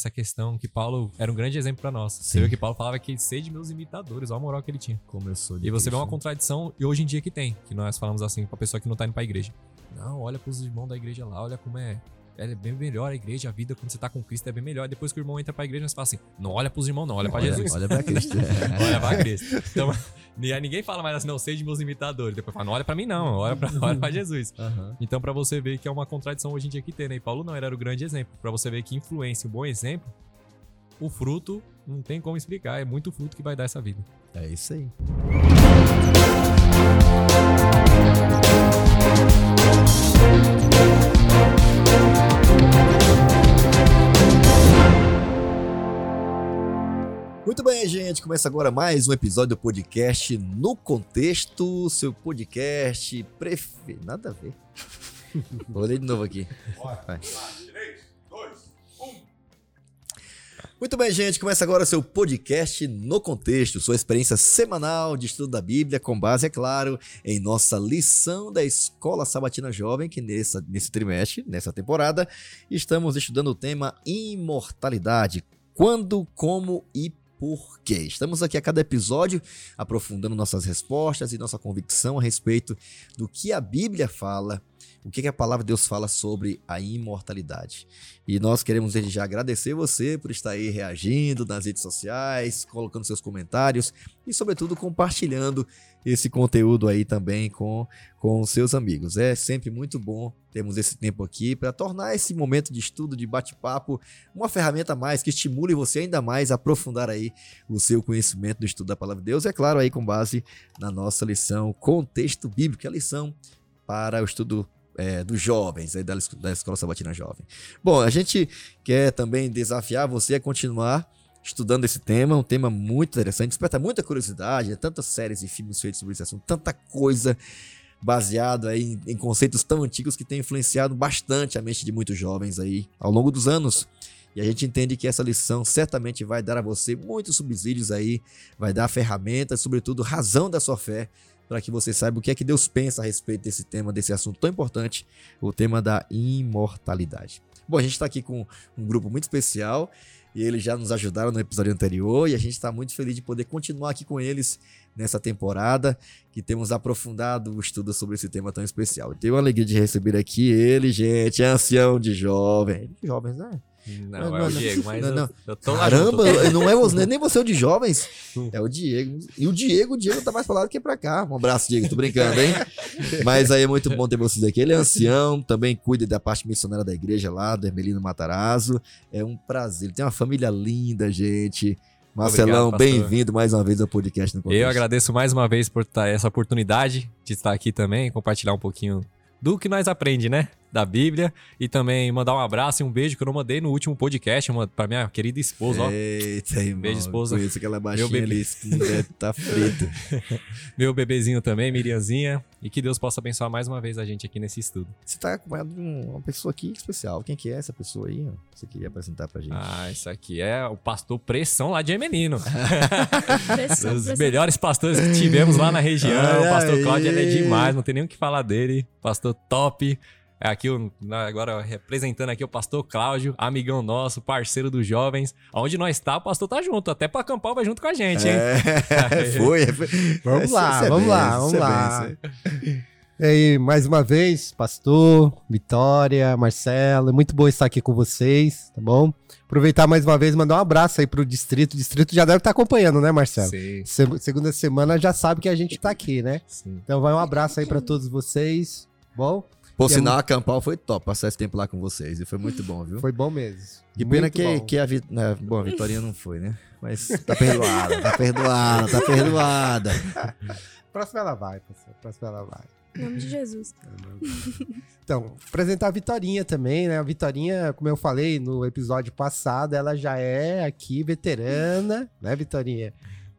essa questão que Paulo era um grande exemplo para nós. Você Sim. viu que Paulo falava que sede meus imitadores, olha a moral que ele tinha. De E você vê uma contradição, e hoje em dia que tem, que nós falamos assim pra pessoa que não tá indo pra igreja. Não, olha pros irmãos da igreja lá, olha como é. É bem melhor a igreja, a vida quando você tá com Cristo é bem melhor. Depois que o irmão entra pra igreja, você fala assim: não olha pros irmãos, não, olha pra Olha, Jesus. olha pra Cristo. Olha pra Cristo. Então, e aí ninguém fala mais assim, não, sei de meus imitadores. Depois fala, não olha pra mim, não, olha pra, olha pra Jesus. Aham. Então, pra você ver que é uma contradição hoje em dia que tem, né? E Paulo não, ele era o grande exemplo. Pra você ver que influência, um bom exemplo, o fruto não tem como explicar. É muito fruto que vai dar essa vida. É isso aí. Muito bem, gente. Começa agora mais um episódio do podcast No Contexto, seu podcast preferido. Nada a ver. Vou ler de novo aqui. Vai. Muito bem, gente. Começa agora o seu podcast No Contexto, sua experiência semanal de estudo da Bíblia, com base, é claro, em nossa lição da Escola Sabatina Jovem, que nessa, nesse trimestre, nessa temporada, estamos estudando o tema imortalidade. Quando, como e por quê? Estamos aqui a cada episódio aprofundando nossas respostas e nossa convicção a respeito do que a Bíblia fala, o que que a palavra de Deus fala sobre a imortalidade. E nós queremos desde já agradecer você por estar aí reagindo nas redes sociais, colocando seus comentários e, sobretudo, compartilhando esse conteúdo aí também com, com seus amigos. É sempre muito bom termos esse tempo aqui para tornar esse momento de estudo, de bate-papo, uma ferramenta a mais que estimule você ainda mais a aprofundar aí o seu conhecimento do estudo da palavra de Deus. É claro, aí com base na nossa lição Contexto Bíblico, a lição para o estudo é, dos jovens, da, da Escola Sabatina Jovem. Bom, a gente quer também desafiar você a continuar estudando esse tema, um tema muito interessante, desperta muita curiosidade, é tantas séries e filmes feitos sobre esse assunto, tanta coisa baseado aí em, em conceitos tão antigos que tem influenciado bastante a mente de muitos jovens aí ao longo dos anos. E a gente entende que essa lição certamente vai dar a você muitos subsídios aí, vai dar ferramentas, sobretudo razão da sua fé, para que você saiba o que é que Deus pensa a respeito desse tema, desse assunto tão importante, o tema da imortalidade. Bom, a gente está aqui com um grupo muito especial e eles já nos ajudaram no episódio anterior e a gente está muito feliz de poder continuar aqui com eles nessa temporada que temos aprofundado o estudo sobre esse tema tão especial. Eu tenho a alegria de receber aqui ele, gente, ancião de jovem. Jovens, né? Não, é o Diego, mas não, eu, não. eu lá Caramba, junto. não é você, nem você é o de jovens, é o Diego. E o Diego, o Diego tá mais pra lá do que pra cá. Um abraço, Diego, tô brincando, hein? Mas aí é muito bom ter vocês aqui. Ele é ancião, também cuida da parte missionária da igreja lá, do Hermelino Matarazzo. É um prazer. Ele tem uma família linda, gente. Marcelão, bem-vindo mais uma vez ao podcast no Contexto. Eu agradeço mais uma vez por ter essa oportunidade de estar aqui também, compartilhar um pouquinho do que nós aprende, né? Da Bíblia. E também mandar um abraço e um beijo que eu não mandei no último podcast, uma, pra minha querida esposa, ó. Eita, irmão. Beijo, esposa. Conheço aquela baixinha Meu bebê. ali, tá frito. Meu bebezinho também, Miriamzinha. E que Deus possa abençoar mais uma vez a gente aqui nesse estudo. Você tá acompanhado de um- uma pessoa aqui especial. Quem que é essa pessoa aí? ó? Você queria apresentar pra gente? Ah, isso aqui é o pastor Pressão lá de Emenino. Pressão, Os pressão. melhores pastores que tivemos lá na região. Olha o pastor aí. Cláudio ele é demais, não tem nem o que falar dele. Pastor top. É Aqui, agora representando aqui o pastor Cláudio, amigão nosso, parceiro dos jovens. Onde nós tá, o pastor tá junto. Até pra acampar vai junto com a gente, hein? É, foi, foi. Vamos lá, é vamos bem, lá, vamos é lá. bem, esse E aí, mais uma vez, pastor, Vitória, Marcelo, é muito bom estar aqui com vocês, tá bom? Aproveitar mais uma vez e mandar um abraço aí pro distrito. O distrito já deve estar acompanhando, né, Marcelo? Sim, Se- segunda semana já sabe que a gente tá aqui, né? sim. Então vai um abraço aí pra todos vocês, bom? Por E é sinal, acampar foi top, passar esse tempo lá com vocês. E foi muito bom, viu? Foi bom mesmo. Que pena Muito que, bom. que a, Vi- né, bom, a Vitorinha não foi, né? Mas tá perdoada, tá perdoada, tá perdoada. Próxima ela vai, pastor. Próxima ela vai. Em nome de Jesus. Então, apresentar a Vitorinha também, né? A Vitorinha, como eu falei no episódio passado, ela já é aqui veterana, né, Vitorinha?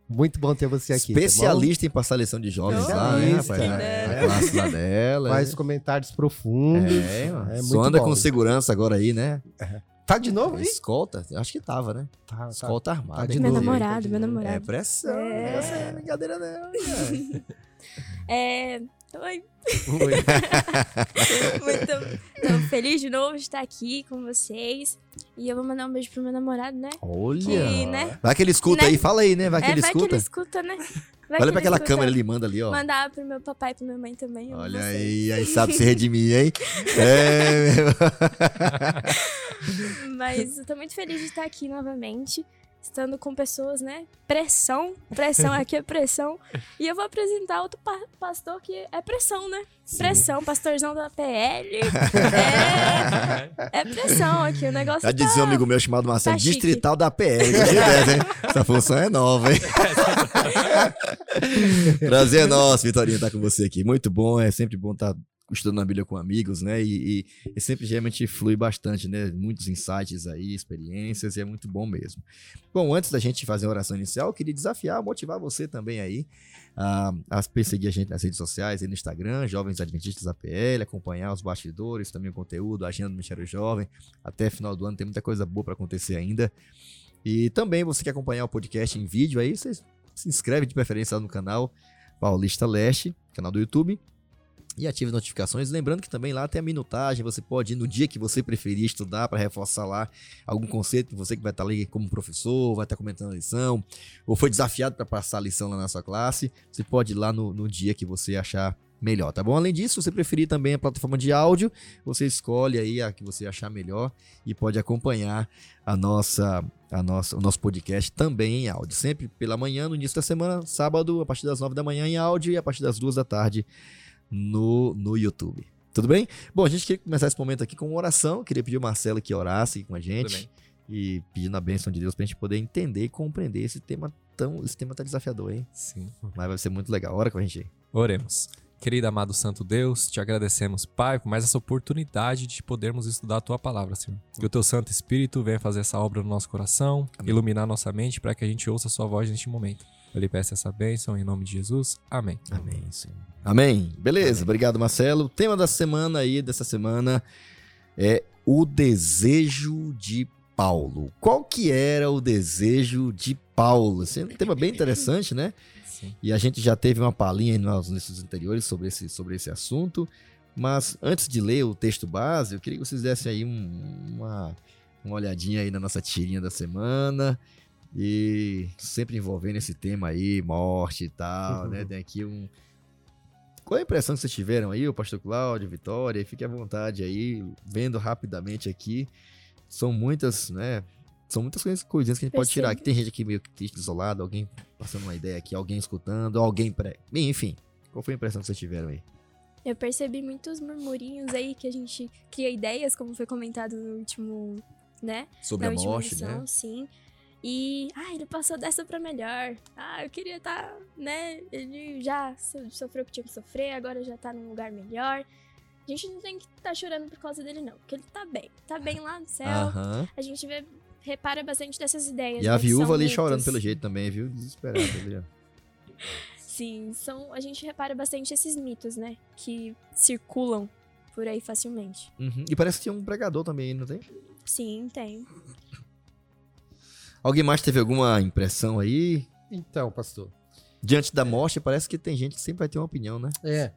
Muito bom ter você aqui. tá? Especialista em passar lição de jovens lá, né, rapaz? né? A classe lá dela. Faz comentários profundos. É, mano. É muito Só anda bom. com segurança agora aí, né? Tá de novo aí? Escolta? Acho que tava, né? Tá, tá. Escolta armada. Tá de Meu novo. namorado, tá meu namorado. É pressão, É. é brincadeira não. cara. É, Oi. Oi. Muito tô feliz de novo de estar aqui com vocês. E eu vou mandar um beijo pro meu namorado, né? Olha. Que, né? Vai que ele escuta Né? aí, fala aí, né? Vai que é, ele vai escuta. que ele escuta, né? Vai Olha pra ele aquela escuta. câmera ali, manda ali, ó. Mandar pro meu papai e pra minha mãe também. Olha aí, aí sabe se redimir, hein? É, meu. Mas eu tô muito feliz de estar aqui novamente. Estando com pessoas, né? Pressão. Pressão, aqui é pressão. E eu vou apresentar outro pa- pastor que é pressão, né? Pressão, pastorzão da PL. É, é pressão aqui, o negócio Já tá... dizia um amigo meu chamado Marcelo, tá distrital da PL. hein? Essa função é nova, hein? Prazer é nosso, Vitorinha, estar com você aqui. Muito bom, é sempre bom estar estudando a Bíblia com amigos, né? E, e, e sempre geralmente flui bastante, né? Muitos insights aí, experiências, e é muito bom mesmo. Bom, antes da gente fazer a oração inicial, eu queria desafiar, motivar você também aí a, a perseguir a gente nas redes sociais, no Instagram, Jovens Adventistas APL, acompanhar os bastidores, também o conteúdo, a agenda do Ministério Jovem. Até final do ano tem muita coisa boa para acontecer ainda. E também você quer acompanhar o podcast em vídeo aí, você se inscreve de preferência lá no canal Paulista Leste, canal do YouTube. E ative as notificações. Lembrando que também lá tem a minutagem. Você pode ir no dia que você preferir estudar para reforçar lá algum conceito. Você que vai estar ali como professor, vai estar comentando a lição, ou foi desafiado para passar a lição lá na sua classe. Você pode ir lá no, no dia que você achar melhor, tá bom? Além disso, se você preferir também a plataforma de áudio, você escolhe aí a que você achar melhor e pode acompanhar a nossa, a nossa, o nosso podcast também em áudio. Sempre pela manhã, no início da semana, sábado, a partir das nove da manhã em áudio e a partir das duas da tarde no, no YouTube. Tudo bem? Bom, a gente queria começar esse momento aqui com uma oração. Queria pedir o Marcelo que orasse com a gente e pedindo a bênção de Deus pra gente poder entender e compreender esse tema tão. Esse tema tá desafiador, hein? Sim. Mas vai ser muito legal. Ora com a gente aí. Oremos. Querido amado Santo Deus, te agradecemos, Pai, por mais essa oportunidade de podermos estudar a tua palavra, Senhor. Que o teu Santo Espírito venha fazer essa obra no nosso coração, Amém. iluminar nossa mente para que a gente ouça a sua voz neste momento. Eu lhe peço essa bênção em nome de Jesus. Amém. Amém, Senhor. Amém. Beleza, obrigado, Marcelo. O tema da semana aí, dessa semana, é o desejo de Paulo. Qual que era o desejo de Paulo? Esse é um tema bem interessante, né? Sim. E a gente já teve uma palhinha aí nos listas anteriores sobre esse, sobre esse assunto. Mas antes de ler o texto base, eu queria que vocês dessem aí um- uma, uma olhadinha aí na nossa tirinha da semana. E sempre envolvendo esse tema aí, morte e tal, né? Tem aqui um. Qual é a impressão que vocês tiveram aí, o pastor Cláudio, Vitória? Fique à vontade aí, vendo rapidamente aqui. São muitas, né? São muitas coisas, coisinhas que a gente pode tirar. Aqui tem gente aqui meio que triste, isolado, alguém passando uma ideia aqui, alguém escutando, alguém pré. Bem, enfim. Qual foi a impressão que vocês tiveram aí? Eu percebi muitos murmurinhos aí que a gente cria ideias, como foi comentado no último, né? Sobre na a morte, lição, né? sim. E, ah, ele passou dessa pra melhor. Ah, eu queria estar, né? Ele já so- sofreu o que tinha que sofrer, agora já tá num lugar melhor. A gente não tem que estar chorando por causa dele, não. Porque ele tá bem. Tá bem lá no céu. A gente vê, repara bastante dessas ideias. E a né, viúva ali mitos. chorando pelo jeito também, viu? Desesperada ali. Sim, são, a gente repara bastante esses mitos, né? Que circulam por aí facilmente. Uhum. E parece que tinha um pregador também, não tem? Sim, tem. Alguém mais teve alguma impressão aí? Então, pastor. Diante da morte, parece que tem gente que sempre vai ter uma opinião, né? É.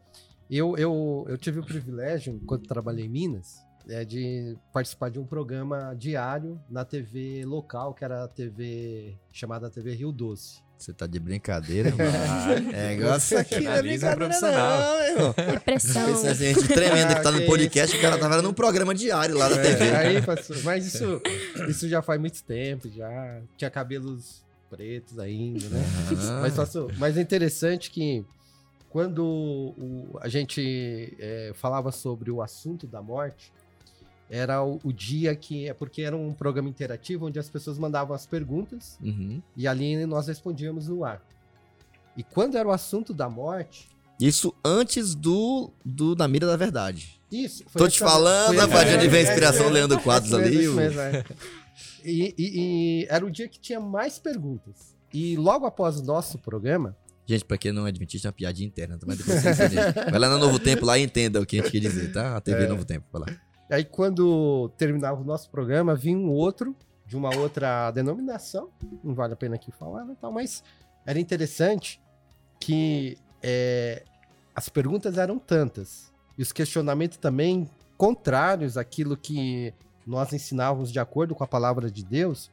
Eu, eu, eu tive o privilégio, enquanto trabalhei em Minas, é, de participar de um programa diário na TV local, que era a TV chamada TV Rio Doce. Você tá de brincadeira, mano. É, negócio aqui não é brincadeira profissional. não, meu irmão. Depressão. Essa gente tremenda que tá Ah, no que podcast, o cara tava num programa diário lá da TV. É, aí, pastor, mas isso, isso já faz muito tempo, já tinha cabelos pretos ainda, né? Aham. Mas, pastor, mas é interessante que quando o- a gente é, falava sobre o assunto da morte, era o, o dia que. É porque era um programa interativo onde as pessoas mandavam as perguntas Uhum. e ali nós respondíamos no ar. E quando era o assunto da morte. Isso antes do, do Na Mira da Verdade. Isso. Tô te falando, rapaz, de vem a é, inspiração, é, Leandro Quadros mesmo, ali. isso mesmo, é. E, e- e era o dia que tinha mais perguntas. E logo após o nosso programa, Gente, pra quem não é adventista, é uma piadinha interna, mas depois você entende. Vai lá no Novo Tempo lá e entenda o que a gente quer dizer, tá? A TV É. Novo Tempo, vai lá. Aí quando terminava o nosso programa, vinha um outro de uma outra denominação, não vale a pena aqui falar, né, tal, mas era interessante que é, as perguntas eram tantas e os questionamentos também contrários àquilo que nós ensinávamos de acordo com a palavra de Deus,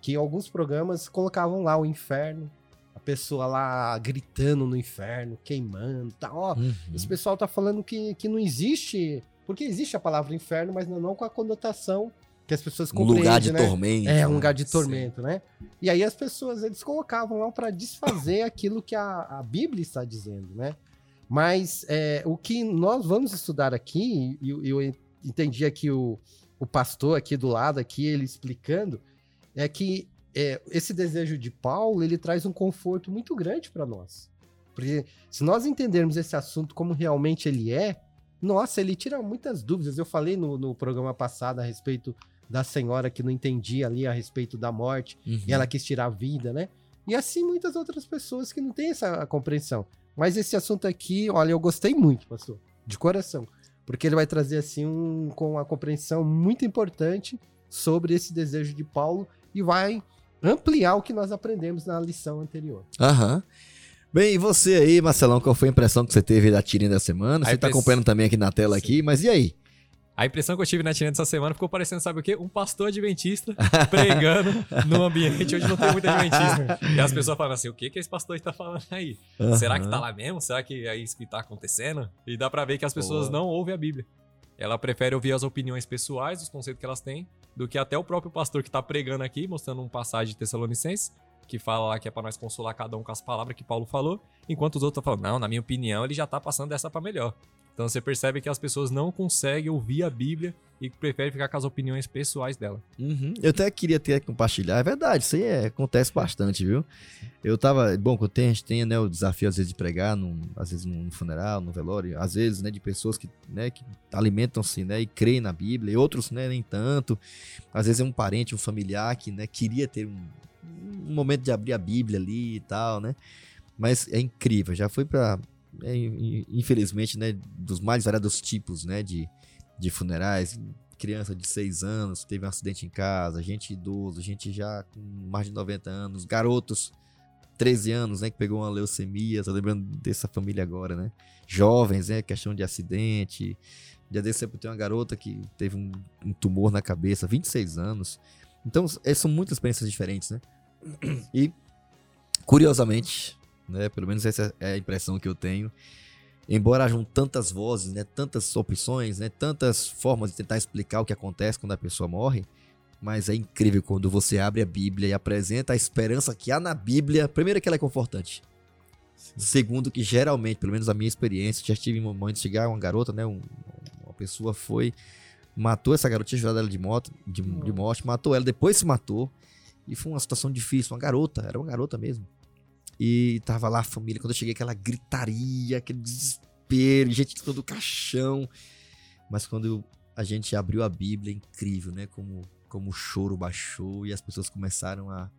que alguns programas colocavam lá o inferno, a pessoa lá gritando no inferno, queimando, tá, ó, Uhum. esse pessoal tá falando que, que não existe, porque existe a palavra inferno, mas não com a conotação que as pessoas Um lugar de compreendem, né? tormento. É, um lugar de Sim. tormento, né? E aí as pessoas, eles colocavam lá para desfazer aquilo que a, a Bíblia está dizendo, né? Mas é, o que nós vamos estudar aqui, e eu, eu entendi aqui o, o pastor aqui do lado, aqui, ele explicando, é que é, esse desejo de Paulo, ele traz um conforto muito grande para nós. Porque se nós entendermos esse assunto como realmente ele é, nossa, ele tira muitas dúvidas. Eu falei no, no programa passado a respeito da senhora que não entendia ali a respeito da morte Uhum. e ela quis tirar a vida, né? E assim muitas outras pessoas que não têm essa compreensão. Mas esse assunto aqui, olha, eu gostei muito, pastor, de coração, porque ele vai trazer assim um com uma compreensão muito importante sobre esse desejo de Paulo e vai ampliar o que nós aprendemos na lição anterior. Aham. Bem, e você aí, Marcelão, qual foi a impressão que você teve da tirinha da semana? Você tá impress- acompanhando também aqui na tela aqui, mas e aí? A impressão que eu tive na tirante dessa semana ficou parecendo, sabe o quê? Um pastor adventista pregando num ambiente onde não tem muito adventista. E as pessoas falam assim, o que que esse pastor está falando aí? Será que tá lá mesmo? Será que é isso que tá acontecendo? E dá pra ver que as pessoas Boa. não ouvem a Bíblia. Ela prefere ouvir as opiniões pessoais, os conceitos que elas têm, do que até o próprio pastor que tá pregando aqui, mostrando um passagem de Tessalonicenses, que fala lá que é pra nós consolar cada um com as palavras que Paulo falou, enquanto os outros falando, não, na minha opinião, ele já tá passando dessa pra melhor. Então você percebe que as pessoas não conseguem ouvir a Bíblia e preferem ficar com as opiniões pessoais dela. Uhum. Eu até queria ter compartilhar. É verdade, isso aí é- acontece bastante, viu? Eu tava. Bom, eu tenho, a gente tem né, o desafio, às vezes, de pregar, num, às vezes num funeral, no velório, às vezes, né, de pessoas que, né, que alimentam-se, né, e creem na Bíblia, e outros, né, nem tanto. Às vezes é um parente, um familiar que, né, queria ter um, um momento de abrir a Bíblia ali e tal, né? Mas é incrível, já foi pra. é, in- infelizmente, né, dos mais variados tipos, né, de, de funerais, criança de 6 anos teve um acidente em casa, gente idoso, gente já com mais de 90 anos, garotos 13 anos, né, que pegou uma leucemia, tô lembrando dessa família agora, né? Jovens, né, questão de acidente. Já desse tempo tem uma garota que teve um, um tumor na cabeça, 26 anos. Então, é, são muitas experiências diferentes, né? E curiosamente, né, pelo menos essa é a impressão que eu tenho, embora hajam tantas vozes, né, tantas opções, né, tantas formas de tentar explicar o que acontece quando a pessoa morre, mas é incrível quando você abre a Bíblia e apresenta a esperança que há na Bíblia. Primeiro que ela é confortante. Segundo que geralmente, pelo menos a minha experiência, já tive momentos de chegar uma garota, né, um- uma pessoa foi matou essa garota, tinha jurado ela de, moto, de, de morte, matou ela, depois se matou. E foi uma situação difícil, uma garota, era uma garota mesmo. E tava lá a família, quando eu cheguei, aquela gritaria, aquele desespero, gente todo caixão. Mas quando a gente abriu a Bíblia, é incrível, né? Como, como o choro baixou e as pessoas começaram a,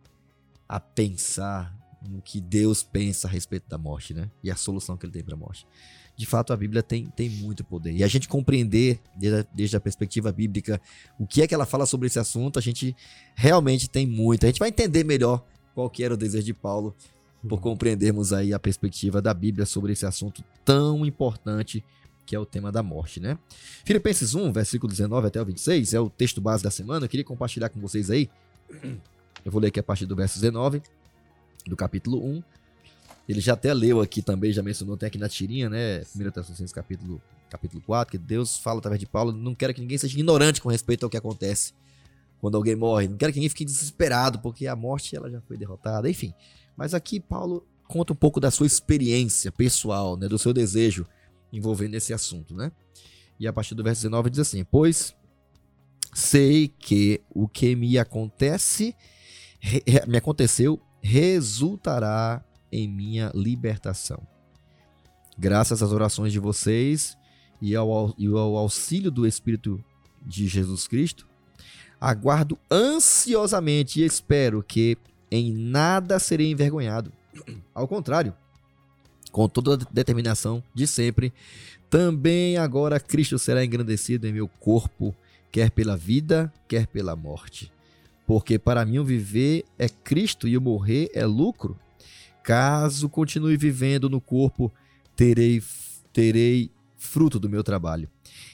a pensar no que Deus pensa a respeito da morte, né? E a solução que ele tem para a morte. De fato, a Bíblia tem, tem muito poder. E a gente compreender, desde a, desde a perspectiva bíblica, o que é que ela fala sobre esse assunto, a gente realmente tem muito. A gente vai entender melhor qual que era o desejo de Paulo por compreendermos aí a perspectiva da Bíblia sobre esse assunto tão importante que é o tema da morte, né? Filipenses 1, versículo 19 até o 26, é o texto base da semana, eu queria compartilhar com vocês aí. Eu vou ler aqui a partir do verso 19 do capítulo 1. Ele já até leu aqui também, já mencionou até aqui na tirinha, né? 1 Tessalonicenses capítulo, capítulo 4, que Deus fala através de Paulo, não quero que ninguém seja ignorante com respeito ao que acontece quando alguém morre. Não quero que ninguém fique desesperado, porque a morte ela já foi derrotada, enfim. Mas aqui Paulo conta um pouco da sua experiência pessoal, né, do seu desejo envolvendo esse assunto, né? E a partir do verso 19 diz assim: "Pois sei que o que me acontece me aconteceu resultará em minha libertação. Graças às orações de vocês e ao, e ao auxílio do Espírito de Jesus Cristo, aguardo ansiosamente e espero que em nada serei envergonhado. Ao contrário, com toda a determinação de sempre, também agora Cristo será engrandecido em meu corpo, quer pela vida, quer pela morte. Porque para mim o viver é Cristo e o morrer é lucro. Caso continue vivendo no corpo, terei terei fruto do meu trabalho.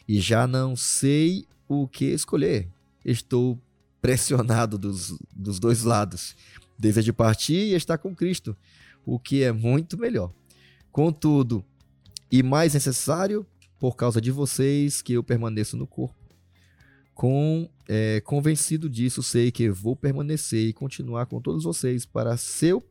E já não sei o que escolher. Estou pressionado dos, dos dois lados. Desejo partir e estar com Cristo, o que é muito melhor. Contudo, e mais necessário, por causa de vocês, que eu permaneço no corpo. Com, é, convencido disso, sei que vou permanecer e continuar com todos vocês para seu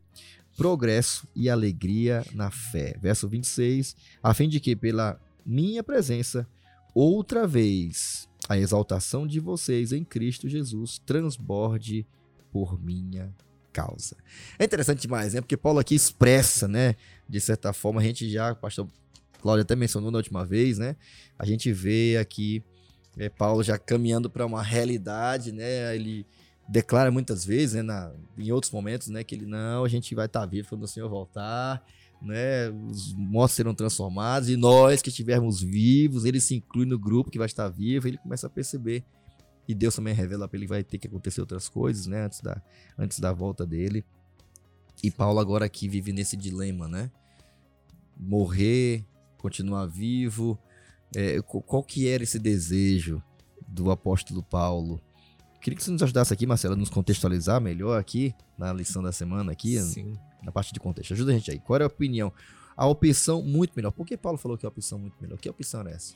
progresso e alegria na fé. Verso 26, a fim de que pela minha presença, outra vez, a exaltação de vocês em Cristo Jesus transborde por minha causa. É interessante demais, né? Porque Paulo aqui expressa, né? De certa forma, a gente já, o pastor Cláudio até mencionou na última vez, né? A gente vê aqui é, Paulo já caminhando para uma realidade, né? Ele declara muitas vezes, né, na, em outros momentos, né, que ele não, a gente vai estar tá vivo quando o Senhor voltar, né? Os mortos serão transformados e nós que estivermos vivos, ele se inclui no grupo que vai estar vivo, ele começa a perceber e Deus também revela para ele que vai ter que acontecer outras coisas, né, antes da antes da volta dele. E Paulo agora aqui vive nesse dilema, né? Morrer, continuar vivo, é, qual que era esse desejo do apóstolo Paulo? Queria que você nos ajudasse aqui, Marcelo, a nos contextualizar melhor aqui na lição da semana aqui. Sim na parte de contexto. Ajuda a gente aí. Qual é a opinião? A opção muito melhor. Por que Paulo falou que é a opção muito melhor? Que opção é essa?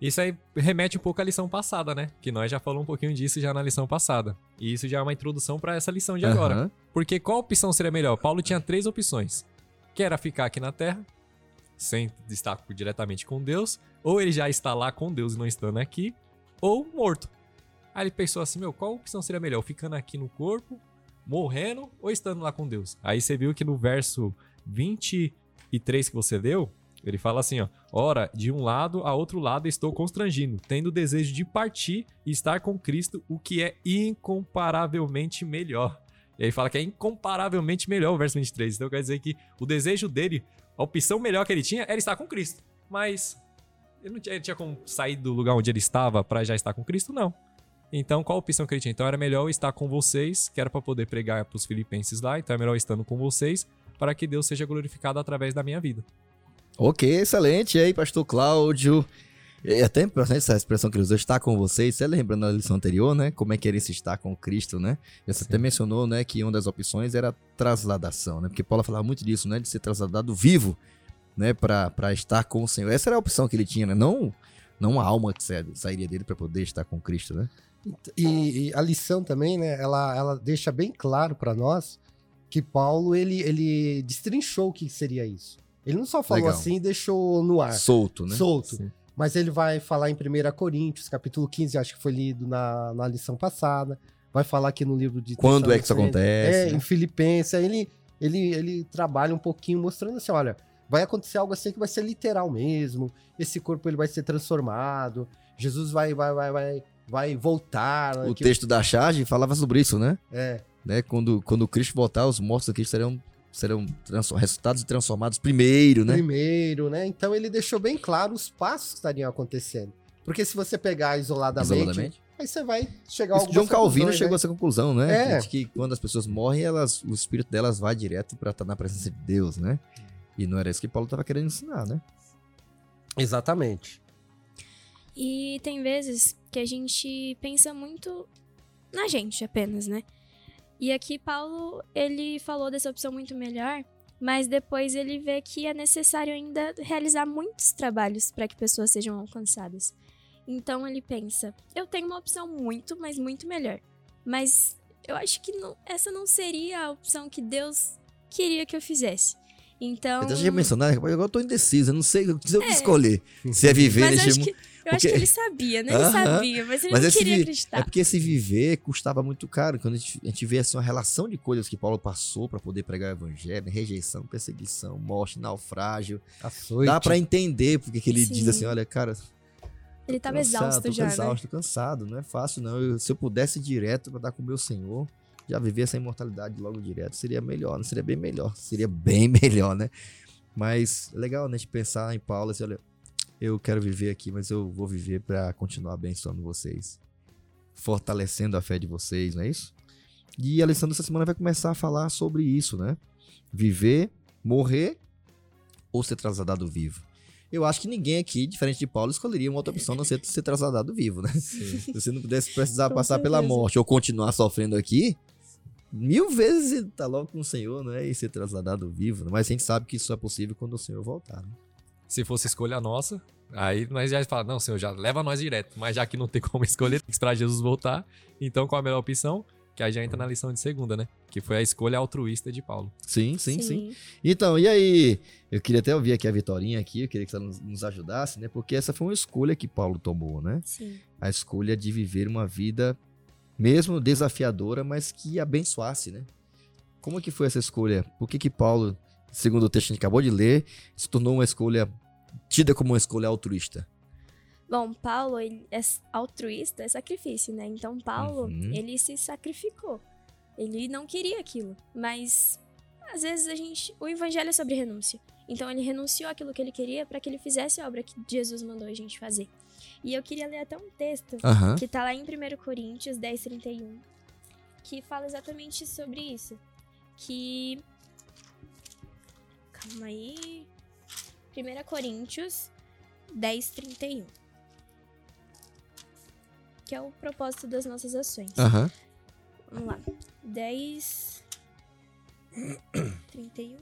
Isso aí remete um pouco à lição passada, né? Que nós já falamos um pouquinho disso já na lição passada. E isso já é uma introdução para essa lição de agora. Uhum. Porque qual opção seria melhor? Paulo tinha três opções. Que era ficar aqui na Terra, sem estar diretamente com Deus, ou ele já está lá com Deus e não estando aqui, ou morto. Aí ele pensou assim, meu, qual opção seria melhor? Ficando aqui no corpo morrendo ou estando lá com Deus. Aí você viu que no verso 23 que você leu, ele fala assim, ó: "Ora, de um lado a outro lado estou constrangindo, tendo desejo de partir e estar com Cristo, o que é incomparavelmente melhor." E aí fala que é incomparavelmente melhor o verso 23. Então quer dizer que o desejo dele, a opção melhor que ele tinha era estar com Cristo. Mas ele não tinha, ele tinha como sair do lugar onde ele estava para já estar com Cristo? Não. Então, qual a opção que ele tinha? Então, era melhor eu estar com vocês, que era para poder pregar para os filipenses lá. Então, é melhor estando com vocês, para que Deus seja glorificado através da minha vida. Ok, excelente. E aí, pastor Cláudio? É até importante essa expressão que ele usou, estar com vocês. Você lembra na lição anterior, né? Como é que era esse estar com Cristo, né? Você Sim. até mencionou, né, que uma das opções era trasladação, né? Porque Paulo falava muito disso, né? De ser trasladado vivo, né? Para estar com o Senhor. Essa era a opção que ele tinha, né? Não, não a alma que sairia dele para poder estar com Cristo, né? E, e, a lição também, né? Ela, ela deixa bem claro para nós que Paulo ele, ele destrinchou o que seria isso. Ele não só falou Legal. assim e deixou no ar. Solto, né? Solto. Sim. Mas ele vai falar em 1 Coríntios, capítulo 15, acho que foi lido na, na lição passada. Vai falar aqui no livro de. Quando é que isso acontece? É, né? em Filipenses. Ele, ele, ele trabalha um pouquinho mostrando assim: olha, vai acontecer algo assim que vai ser literal mesmo. Esse corpo ele vai ser transformado. Jesus vai, vai, vai, vai vai voltar. Né, o que... texto da charge falava sobre isso, né? É. Né? Quando, quando Cristo voltar, os mortos aqui serão, serão resultados transformados primeiro, né? Primeiro, né? Então ele deixou bem claro os passos que estariam acontecendo. Porque se você pegar isoladamente, isoladamente? aí você vai chegar a John Calvino chegou né? a essa conclusão, né? É. De que quando as pessoas morrem, elas, o espírito delas vai direto para estar na presença de Deus, né? E não era isso que Paulo estava querendo ensinar, né? Exatamente. E tem vezes que a gente pensa muito na gente apenas, né? E aqui Paulo, ele falou dessa opção muito melhor, mas depois ele vê que é necessário ainda realizar muitos trabalhos para que pessoas sejam alcançadas. Então ele pensa: eu tenho uma opção muito, mas muito melhor. Mas eu acho que não, essa não seria a opção que Deus queria que eu fizesse. Então. Eu já mencionar, agora eu tô indeciso, eu não sei, eu preciso é, escolher. Se é viver mas neste mundo. Eu porque... acho que ele sabia, né? Ele uh -huh. sabia, mas ele mas não queria acreditar. É porque esse viver custava muito caro. Quando a gente, a gente vê assim, uma relação de coisas que Paulo passou para poder pregar o evangelho, né? rejeição, perseguição, morte, naufrágio. Açoite. Dá para entender porque que ele Sim. diz assim, olha, cara... Ele tava cansado, exausto tô já, né? exausto, né? cansado, não é fácil não. Eu, se eu pudesse ir direto para dar com o meu Senhor, já viver essa imortalidade logo direto, seria melhor, não seria bem melhor, seria bem melhor, né? Mas é legal, né, de pensar em Paulo, assim, olha, eu quero viver aqui, mas eu vou viver para continuar abençoando vocês, fortalecendo a fé de vocês, não é isso? E a lição dessa semana vai começar a falar sobre isso, né? Viver, morrer ou ser trasladado vivo. Eu acho que ninguém aqui, diferente de Paulo, escolheria uma outra opção não ser ser trasladado vivo, né? Se você não pudesse precisar Com passar pela certeza. morte ou continuar sofrendo aqui, mil vezes tá logo com o Senhor, né? E ser trasladado vivo. Mas a gente sabe que isso é possível quando o Senhor voltar, né? Se fosse escolha nossa, aí nós já falamos, não, senhor, já leva nós direto. Mas já que não tem como escolher, tem que esperar Jesus voltar. Então qual a melhor opção? Que aí já entra na lição de segunda, né? Que foi a escolha altruísta de Paulo. Sim, sim, sim. Então, e aí? Eu queria até ouvir aqui a Vitorinha aqui, eu queria que ela nos, nos ajudasse, né? Porque essa foi uma escolha que Paulo tomou, né? Sim. A escolha de viver uma vida mesmo desafiadora, mas que abençoasse, né? Como que foi essa escolha? Por que que Paulo, segundo o texto que a gente acabou de ler, se tornou uma escolha tida como uma escolha altruísta? Bom, Paulo, ele é altruísta, é sacrifício, né? Então, Paulo, Uhum. ele se sacrificou. Ele não queria aquilo, mas às vezes a gente, o evangelho é sobre renúncia. Então, ele renunciou àquilo que ele queria para que ele fizesse a obra que Jesus mandou a gente fazer. E eu queria ler até um texto Aham. que tá lá em 1 Coríntios 10, 31, que fala exatamente sobre isso. Que. Calma aí. 1 Coríntios 10, 31. Que é o propósito das nossas ações. Aham. Vamos lá. 10. 31.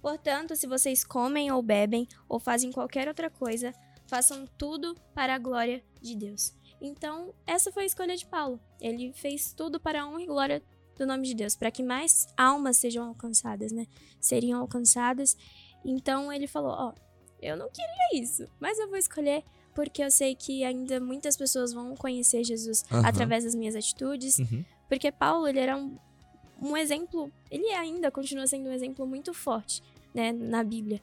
Portanto, se vocês comem ou bebem ou fazem qualquer outra coisa, façam tudo para a glória de Deus. Então, essa foi a escolha de Paulo. Ele fez tudo para a honra e glória do nome de Deus, para que mais almas sejam alcançadas, né? Seriam alcançadas. Então, ele falou: Ó, eu não queria isso, mas eu vou escolher porque eu sei que ainda muitas pessoas vão conhecer Jesus Aham. através das minhas atitudes. Uhum. Porque Paulo, ele era um, um exemplo, ele ainda continua sendo um exemplo muito forte, né, na Bíblia.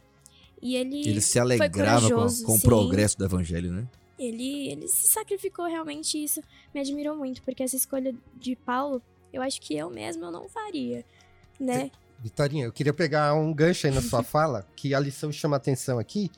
E ele, Ele se alegrava com, corajoso, com o sim. progresso do evangelho, né? ele, ele se sacrificou realmente, isso me admirou muito, porque essa escolha de Paulo, eu acho que eu mesma eu não faria, né? Vitorinha, eu queria pegar um gancho aí na sua fala, que a lição chama atenção aqui,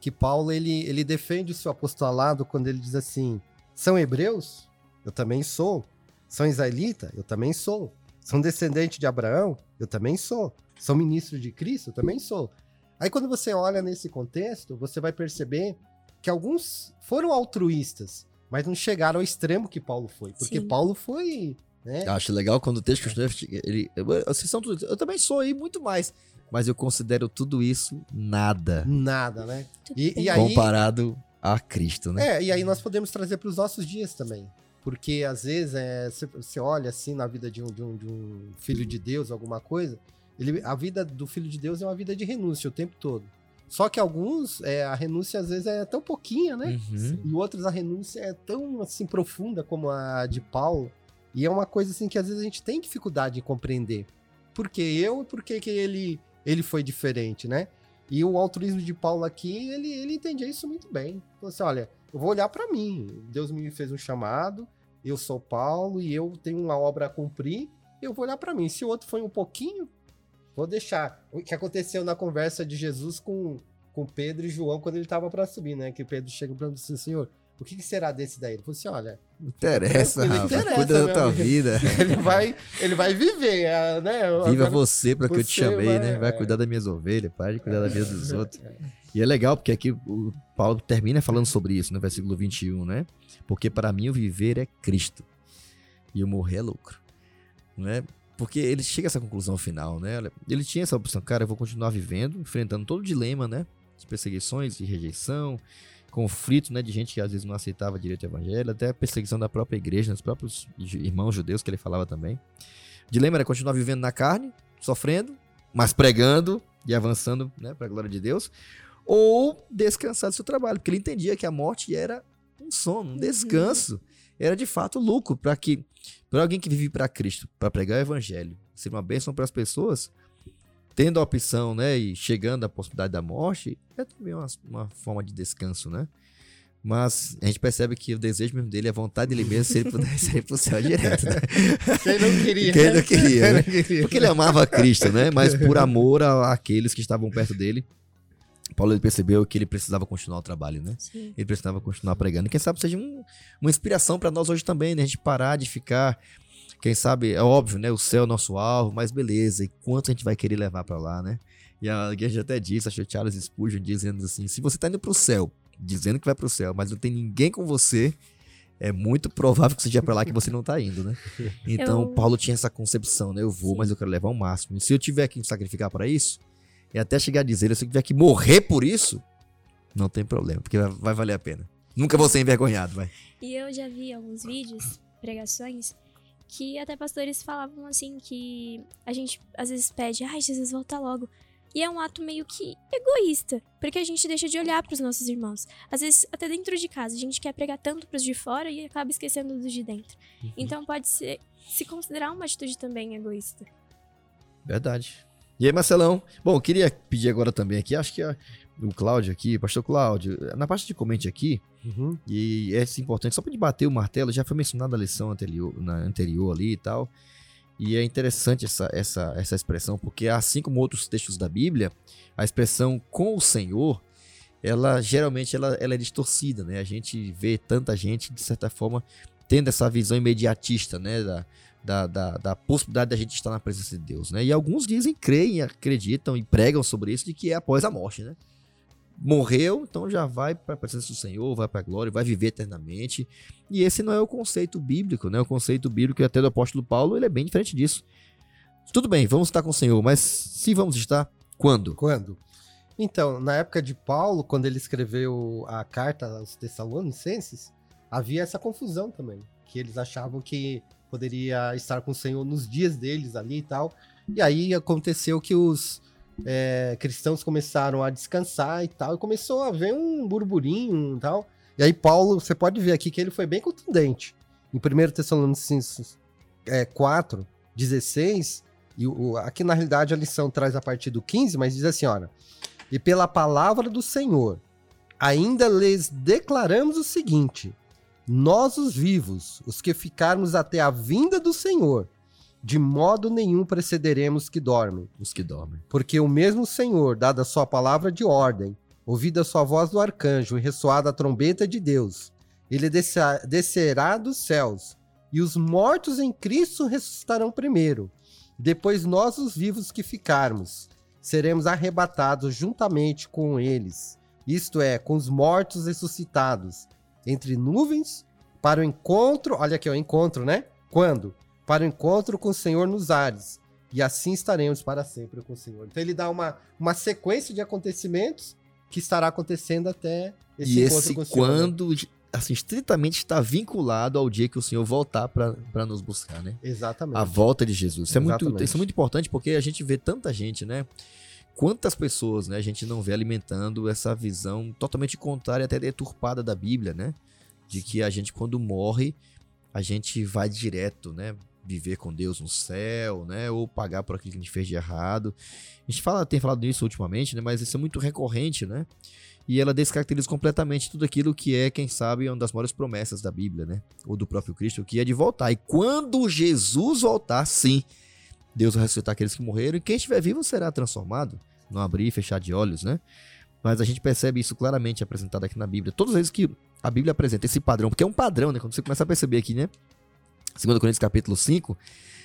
que Paulo, ele, ele defende o seu apostolado quando ele diz assim, são hebreus? Eu também sou. São israelita? Eu também sou. São descendente de Abraão? Eu também sou. São ministro de Cristo? Eu também sou. Aí quando você olha nesse contexto, você vai perceber que alguns foram altruístas, mas não chegaram ao extremo que Paulo foi. Porque Sim. Paulo foi... Né? Eu acho legal quando o texto continua, ele, eu, vocês são tudo, eu também sou aí muito mais, mas eu considero tudo isso nada Nada, né? E, e aí, comparado a Cristo, né? É, e aí nós podemos trazer para os nossos dias também. Porque às vezes é, você, você olha assim na vida de um, de, um, de um filho de Deus, alguma coisa, ele, a vida do filho de Deus é uma vida de renúncia o tempo todo. Só que alguns, é, a renúncia às vezes é tão pouquinha, né? Uhum. E outros a renúncia é tão assim profunda como a de Paulo. E é uma coisa assim que às vezes a gente tem dificuldade de compreender. Por que eu e por que que ele, ele foi diferente, né? E o altruísmo de Paulo aqui, ele, ele entendia isso muito bem. Falou assim, olha, eu vou olhar para mim. Deus me fez um chamado, eu sou Paulo e eu tenho uma obra a cumprir, eu vou olhar para mim. Se o outro foi um pouquinho, vou deixar. O que aconteceu na conversa de Jesus com, com Pedro e João quando ele estava para subir, né? Que Pedro chega para dizer, Senhor, o que, que será desse daí? Ele falou assim, olha, Interessa, rapaz. interessa, Cuida da tua vida. ele vai, ele vai viver, é, né? Viva Agora- você para que eu te chamei, vai- né? Vai é. cuidar das minhas ovelhas, para de cuidar da vida dos outros. E é legal porque aqui o Paulo termina falando sobre isso no versículo 21, né? Porque para mim o viver é Cristo e o morrer é lucro, né? Porque ele chega a essa conclusão final, né? Ele tinha essa opção, cara, eu vou continuar vivendo, enfrentando todo o dilema, né? De perseguições, de rejeição, conflito, né? De gente que às vezes não aceitava direito o evangelho, até a perseguição da própria igreja, dos próprios irmãos judeus que ele falava também. O dilema era continuar vivendo na carne, sofrendo, mas pregando e avançando, né, para a glória de Deus, ou descansar do seu trabalho, porque ele entendia que a morte era um sono, um descanso, era de fato lucro para que para alguém que vive para Cristo, para pregar o evangelho, ser uma bênção para as pessoas, tendo a opção, né, e chegando à possibilidade da morte, é também uma, uma forma de descanso, né? Mas a gente percebe que o desejo mesmo dele, a vontade dele mesmo, se ele pudesse ir pro céu direto, né? Quem não queria. Quem não queria, né? Quem não queria. Porque ele amava Cristo, né? Mas por amor a- àqueles que estavam perto dele, Paulo ele percebeu que ele precisava continuar o trabalho, né? Sim. Ele precisava continuar pregando. E quem sabe seja um- uma inspiração para nós hoje também, né? A gente parar de ficar, quem sabe, é óbvio, né? O céu é o nosso alvo, mas beleza. E quanto a gente vai querer levar para lá, né? E a igreja até disse, que Charles Spurgeon dizendo assim: se você tá indo pro céu, dizendo que vai pro céu, mas não tem ninguém com você, é muito provável que seja para lá que você não tá indo, né? Então, Eu- Paulo tinha essa concepção, né? Eu vou, Sim. mas eu quero levar o máximo. E se eu tiver que me sacrificar para isso, e até chegar a dizer, se eu tiver que morrer por isso, não tem problema, porque vai, vai valer a pena. Nunca vou ser envergonhado, vai. E eu já vi alguns vídeos, pregações, que até pastores falavam assim que a gente às vezes pede, ai, Jesus, volta logo. E é um ato meio que egoísta, porque a gente deixa de olhar pros nossos irmãos. Às vezes, até dentro de casa, a gente quer pregar tanto pros de fora e acaba esquecendo dos de dentro. Então pode ser se considerar uma atitude também egoísta. Verdade. E aí, Marcelão? Bom, eu queria pedir agora também aqui, acho que o Cláudio aqui, pastor Cláudio, na parte de comente aqui, Uhum. E é importante, só para bater o martelo, já foi mencionada a lição anterior, na anterior ali e tal. E é interessante essa, essa, essa expressão, porque assim como outros textos da Bíblia, a expressão com o Senhor, ela geralmente ela, ela é distorcida, né? A gente vê tanta gente, de certa forma, tendo essa visão imediatista, né? Da, da, da, da possibilidade da gente estar na presença de Deus, né? E alguns dizem, creem, acreditam e pregam sobre isso, de que é após a morte, né? Morreu, então já vai para a presença do Senhor, vai para a glória, vai viver eternamente. E esse não é o conceito bíblico, né? O conceito bíblico até do apóstolo Paulo, ele é bem diferente disso. Tudo bem, vamos estar com o Senhor, mas se vamos estar, quando? Quando? Então, na época de Paulo, quando ele escreveu a carta aos Tessalonicenses, havia essa confusão também. Que eles achavam que poderia estar com o Senhor nos dias deles ali e tal. E aí aconteceu que os é, cristãos começaram a descansar e tal, e começou a haver um burburinho e tal. E aí Paulo, você pode ver aqui que ele foi bem contundente. Em 1 Tessalonicenses é, 4, 16, e o, aqui na realidade a lição traz a partir do 15, mas diz assim, olha, e pela palavra do Senhor, ainda lhes declaramos o seguinte: nós os vivos, os que ficarmos até a vinda do Senhor, de modo nenhum precederemos que dormem. Os que dormem. Porque o mesmo Senhor, dada sua palavra de ordem, ouvida sua voz do arcanjo e ressoada a trombeta de Deus, ele descerá dos céus, e os mortos em Cristo ressuscitarão primeiro. Depois nós, os vivos que ficarmos, seremos arrebatados juntamente com eles, isto é, com os mortos ressuscitados, entre nuvens, para o encontro, olha aqui, o encontro, né? Quando? Para o encontro com o Senhor nos ares e assim estaremos para sempre com o Senhor. Então ele dá uma, uma sequência de acontecimentos que estará acontecendo até esse e encontro esse com o Senhor. né? quando, assim, estritamente está vinculado ao dia que o Senhor voltar para nos buscar, né? Exatamente. A volta de Jesus. Isso é, muito, isso é muito importante porque a gente vê tanta gente, né? Quantas pessoas né, a gente não vê alimentando essa visão totalmente contrária, até deturpada da Bíblia, né? De que a gente, quando morre, a gente vai direto, né? Viver com Deus no céu, né? Ou pagar por aquilo que a gente fez de errado. A gente fala, tem falado nisso ultimamente, né? Mas isso é muito recorrente, né? E ela descaracteriza completamente tudo aquilo que é, quem sabe, uma das maiores promessas da Bíblia, né? Ou do próprio Cristo, que é de voltar. E quando Jesus voltar, sim, Deus vai ressuscitar aqueles que morreram e quem estiver vivo será transformado. Não abrir e fechar de olhos, né? Mas a gente percebe isso claramente apresentado aqui na Bíblia. Todas as vezes que a Bíblia apresenta esse padrão, porque é um padrão, né? Quando você começa a perceber aqui, né? 2 Coríntios capítulo 5,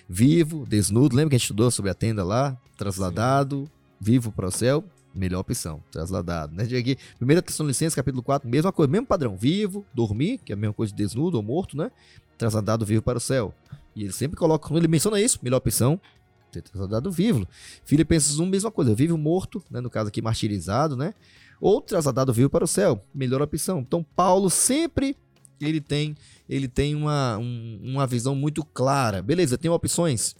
vivo, desnudo, lembra que a gente estudou sobre a tenda lá? Trasladado, vivo para o céu, melhor opção, trasladado, né? Aqui, 1 Tessalonicenses capítulo 4, mesma coisa, mesmo padrão, vivo, dormir, que é a mesma coisa de desnudo ou morto, né? Trasladado, vivo para o céu. E ele sempre coloca, quando ele menciona isso, melhor opção, ter trasladado vivo. Filipenses 1, mesma coisa, vivo morto, né? No caso aqui, martirizado, né? Ou trasladado vivo para o céu, melhor opção. Então, Paulo sempre ele tem ele tem uma, um- uma visão muito clara. Beleza, tem opções,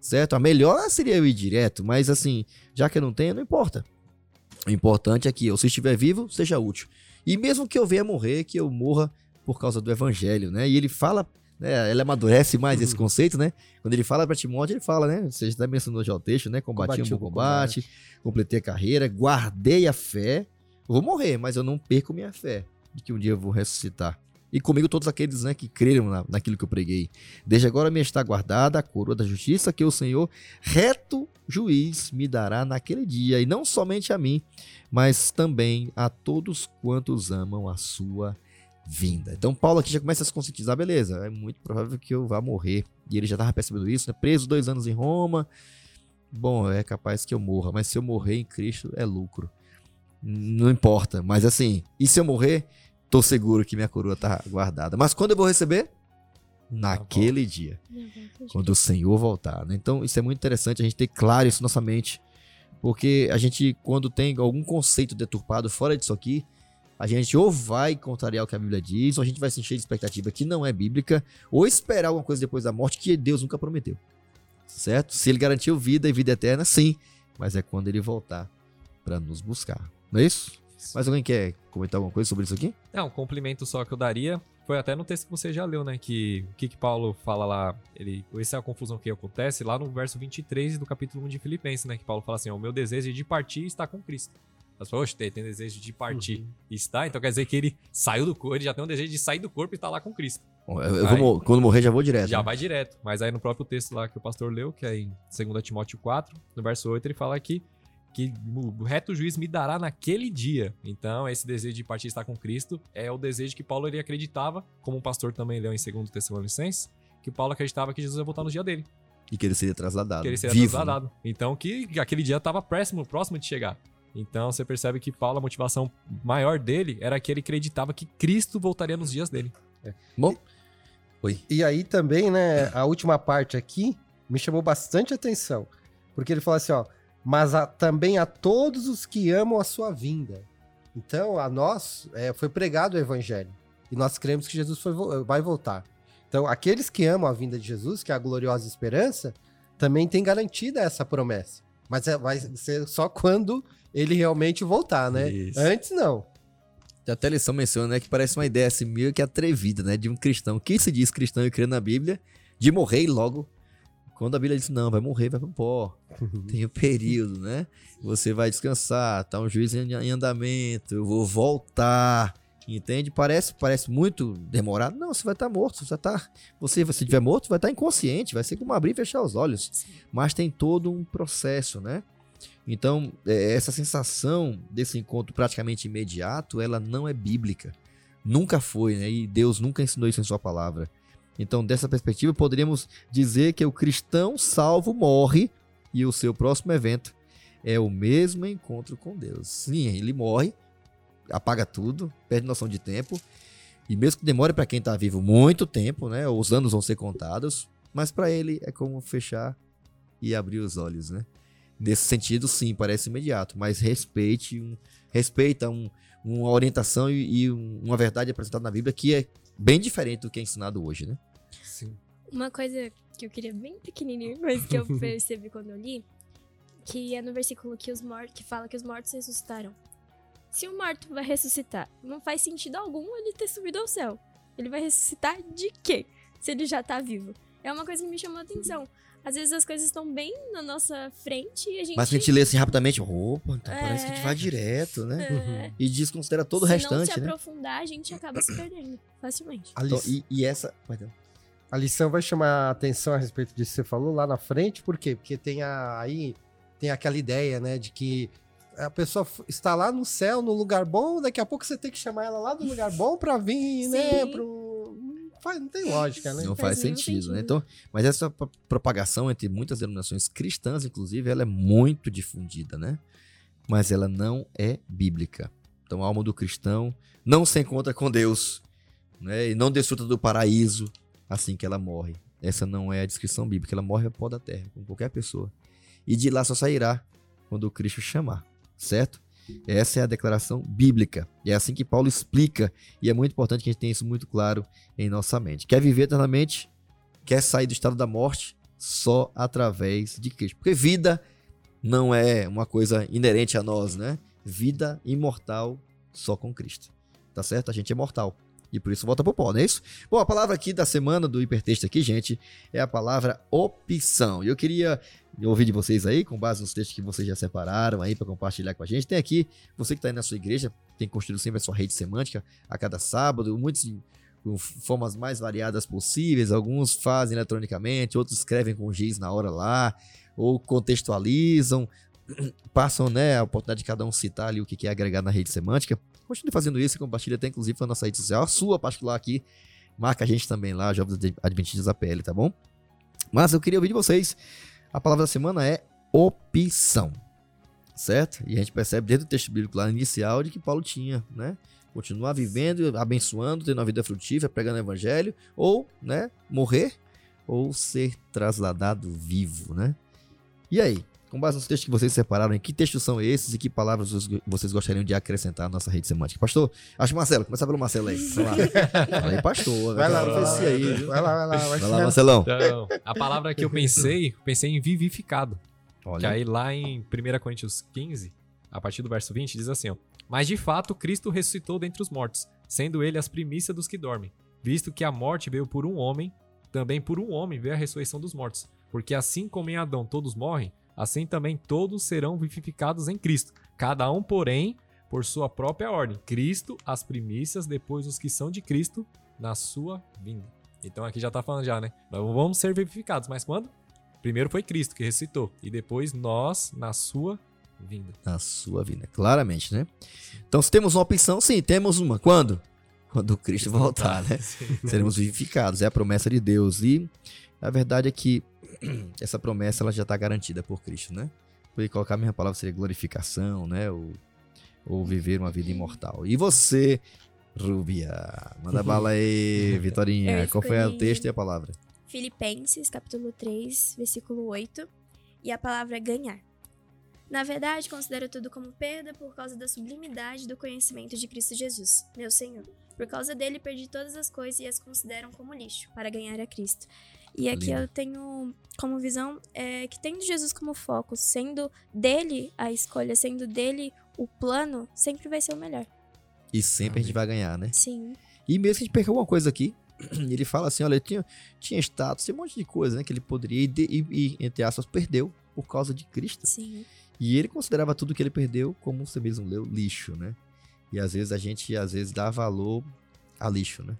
certo? A melhor seria eu ir direto, mas assim, já que eu não tenho, não importa. O importante é que eu, se estiver vivo, seja útil. E mesmo que eu venha morrer, que eu morra por causa do evangelho, né? E ele fala, né? Ele amadurece mais esse conceito, né? Quando ele fala para Timóteo, ele fala, né? Você já mencionou já o texto, né? Combati, um bom combate, completei a carreira, guardei a fé. Eu vou morrer, mas eu não perco minha fé de que um dia eu vou ressuscitar. E comigo todos aqueles né, que creram na, naquilo que eu preguei. Desde agora me está guardada a coroa da justiça que o Senhor, reto juiz, me dará naquele dia. E não somente a mim, mas também a todos quantos amam a sua vinda. Então Paulo aqui já começa a se conscientizar, beleza, é muito provável que eu vá morrer. E ele já estava percebendo isso, né? Preso dois anos em Roma, bom, é capaz que eu morra, mas se eu morrer em Cristo é lucro. Não importa, mas assim, e se eu morrer, tô seguro que minha coroa tá guardada. Mas quando eu vou receber? Naquele dia, quando o Senhor voltar. Né? Então, isso é muito interessante a gente ter claro isso na nossa mente, porque a gente, quando tem algum conceito deturpado fora disso aqui, a gente ou vai contrariar o que a Bíblia diz, ou a gente vai se encher de expectativa que não é bíblica, ou esperar alguma coisa depois da morte que Deus nunca prometeu. Certo? Se ele garantiu vida e vida eterna, sim, mas é quando ele voltar para nos buscar. Não é isso? Mais alguém quer comentar alguma coisa sobre isso aqui? É, um complemento só que eu daria. Foi até no texto que você já leu, né? Que o que, que Paulo fala lá. Ele, essa é a confusão que acontece lá no verso 23 do capítulo 1 de Filipenses, né? Que Paulo fala assim: O meu desejo de partir está com Cristo. As pessoas, tem, tem desejo de partir. Uhum. Está, então quer dizer que ele saiu do corpo, ele já tem um desejo de sair do corpo e estar tá lá com Cristo. Eu, eu aí, vou, quando morrer, já vou direto. Já né? vai direto. Mas aí no próprio texto lá que o pastor leu, que é em 2 Timóteo 4, no verso 8, ele fala que que o reto juiz me dará naquele dia. Então, esse desejo de partir estar com Cristo é o desejo que Paulo ele acreditava, como o pastor também leu em 2 Tessalonicenses, que Paulo acreditava que Jesus ia voltar no dia dele. E que ele seria trasladado. Que ele seria vivo, trasladado. Né? Então, que aquele dia estava próximo, próximo de chegar. Então, você percebe que Paulo, a motivação maior dele era que ele acreditava que Cristo voltaria nos dias dele. É. Bom, Oi. E aí também, né, a última parte aqui me chamou bastante atenção. Porque ele fala assim, ó, mas a, também a todos os que amam a sua vinda. Então, a nós é, foi pregado o evangelho. E nós cremos que Jesus foi, vai voltar. Então, aqueles que amam a vinda de Jesus, que é a gloriosa esperança, também tem garantida essa promessa. Mas é, vai ser só quando ele realmente voltar, né? Isso. Antes, não. Até a lição menciona, né, que parece uma ideia assim, meio que atrevida, né, de um cristão. Quem se diz cristão e crê na Bíblia, de morrer e logo quando a Bíblia diz, não, vai morrer, vai pro pó. Tem o um período, né? Você vai descansar, tá um juiz em andamento, eu vou voltar. Entende? Parece, parece muito demorado. Não, você vai estar tá morto. Você tá, você, se estiver morto, vai estar tá inconsciente. Vai ser como abrir e fechar os olhos. Mas tem todo um processo, né? Então, é, essa sensação desse encontro praticamente imediato, ela não é bíblica. Nunca foi, né? E Deus nunca ensinou isso em sua palavra. Então, dessa perspectiva, poderíamos dizer que o cristão salvo morre e o seu próximo evento é o mesmo encontro com Deus. Sim, ele morre, apaga tudo, perde noção de tempo. E mesmo que demore para quem está vivo muito tempo, né? Os anos vão ser contados, mas para ele é como fechar e abrir os olhos, né? Nesse sentido, sim, parece imediato, mas respeite, um, respeita um, uma orientação e, e uma verdade apresentada na Bíblia que é bem diferente do que é ensinado hoje, né? Sim. Uma coisa que eu queria bem pequenininho, mas que eu percebi quando eu li, que é no versículo que os mortos, que fala que os mortos ressuscitaram. Se o morto vai ressuscitar, não faz sentido algum ele ter subido ao céu. Ele vai ressuscitar de quê? Se ele já tá vivo. É uma coisa que me chamou a atenção. Às vezes as coisas estão bem na nossa frente e a gente. Mas se a gente lê assim rapidamente, opa, então é... parece que a gente vai direto, né? É... E desconsidera todo se o restante. Se não se né? aprofundar, a gente acaba se perdendo facilmente. Então, e, e, essa. Perdão. A lição vai chamar a atenção a respeito disso que você falou lá na frente, por quê? Porque tem a, aí tem aquela ideia, né, de que a pessoa está lá no céu, no lugar bom, daqui a pouco você tem que chamar ela lá do lugar bom para vir, né, Sim. né, pro faz, não tem lógica, né? Não faz, faz sentido, sentido, né? Então, mas essa propagação entre muitas denominações cristãs, inclusive, ela é muito difundida, né? Mas ela não é bíblica. Então, a alma do cristão não se encontra com Deus, né? E não desfruta do paraíso assim que ela morre. Essa não é a descrição bíblica. Ela morre ao pó da terra, como qualquer pessoa. E de lá só sairá quando o Cristo chamar, certo? Essa é a declaração bíblica. E é assim que Paulo explica. E é muito importante que a gente tenha isso muito claro em nossa mente. Quer viver eternamente? Quer sair do estado da morte? Só através de Cristo. Porque vida não é uma coisa inerente a nós, né? Vida imortal só com Cristo. Tá certo? A gente é mortal. E por isso volta pro pó, não é isso? Bom, a palavra aqui da semana do hipertexto aqui, gente, é a palavra opção. E eu queria ouvir de vocês aí, com base nos textos que vocês já separaram aí para compartilhar com a gente. Tem aqui, você que está aí na sua igreja, tem construído sempre a sua rede semântica a cada sábado, muitos com formas mais variadas possíveis. Alguns fazem eletronicamente, outros escrevem com giz na hora lá, ou contextualizam, passam né, a oportunidade de cada um citar ali o que quer agregar na rede semântica. Continue fazendo isso compartilhe até inclusive na nossa rede social, a sua particular aqui. Marca a gente também lá, Jovens Adventistas APL, tá bom? Mas eu queria ouvir de vocês. A palavra da semana é opção. Certo? E a gente percebe dentro do texto bíblico lá inicial de que Paulo tinha, né? Continuar vivendo, abençoando, tendo uma vida frutífera, pregando o evangelho, ou, né, morrer, ou ser trasladado vivo, né? E aí, com base nos textos que vocês separaram, em que textos são esses e que palavras vocês gostariam de acrescentar na nossa rede semântica? Pastor, acho que Marcelo, começa pelo Marcelo aí. Vai lá. Aí, pastor. Vai lá, vai lá, vai, aí, vai lá, vai lá. Vai lá, Marcelão. Então, a palavra que eu pensei, pensei em vivificado. Que Olha, aí lá em 1 Coríntios 15, a partir do verso 20, diz assim, ó. Mas de fato Cristo ressuscitou dentre os mortos, sendo ele as primícias dos que dormem. Visto que a morte veio por um homem, também por um homem veio a ressurreição dos mortos. Porque assim como em Adão todos morrem, assim também todos serão vivificados em Cristo. Cada um, porém, por sua própria ordem. Cristo, as primícias, depois os que são de Cristo, na sua vinda. Então aqui já tá falando já, né? Nós vamos ser vivificados, mas quando? Primeiro foi Cristo que ressuscitou, e depois nós na sua vinda. na sua vida, claramente, né? Então, se temos uma opção, sim, temos uma. Quando? Quando Cristo voltar, né? Seremos vivificados, é a promessa de Deus. E a verdade é que essa promessa ela já está garantida por Cristo, né? Porque colocar a mesma palavra seria glorificação, né? Ou, ou viver uma vida imortal. E você, Rubia, manda bala aí, Vitorinha. Qual foi o texto e a palavra? Filipenses, capítulo 3, versículo 8, e a palavra ganhar. Na verdade, considero tudo como perda por causa da sublimidade do conhecimento de Cristo Jesus, meu Senhor. Por causa dele, perdi todas as coisas e as considero como lixo, para ganhar a Cristo. E aqui Lindo. eu tenho como visão é, que tendo Jesus como foco, sendo dele a escolha, sendo dele o plano, sempre vai ser o melhor. E sempre a gente vai ganhar, né? Sim. E mesmo que a gente perca alguma coisa aqui, ele fala assim, olha, tinha, tinha status, tinha um monte de coisa, né? Que ele poderia, e, de- e- e, entre aspas, perdeu por causa de Cristo. Sim. E ele considerava tudo que ele perdeu, como você mesmo leu, lixo, né? E às vezes a gente, às vezes, dá valor a lixo, né?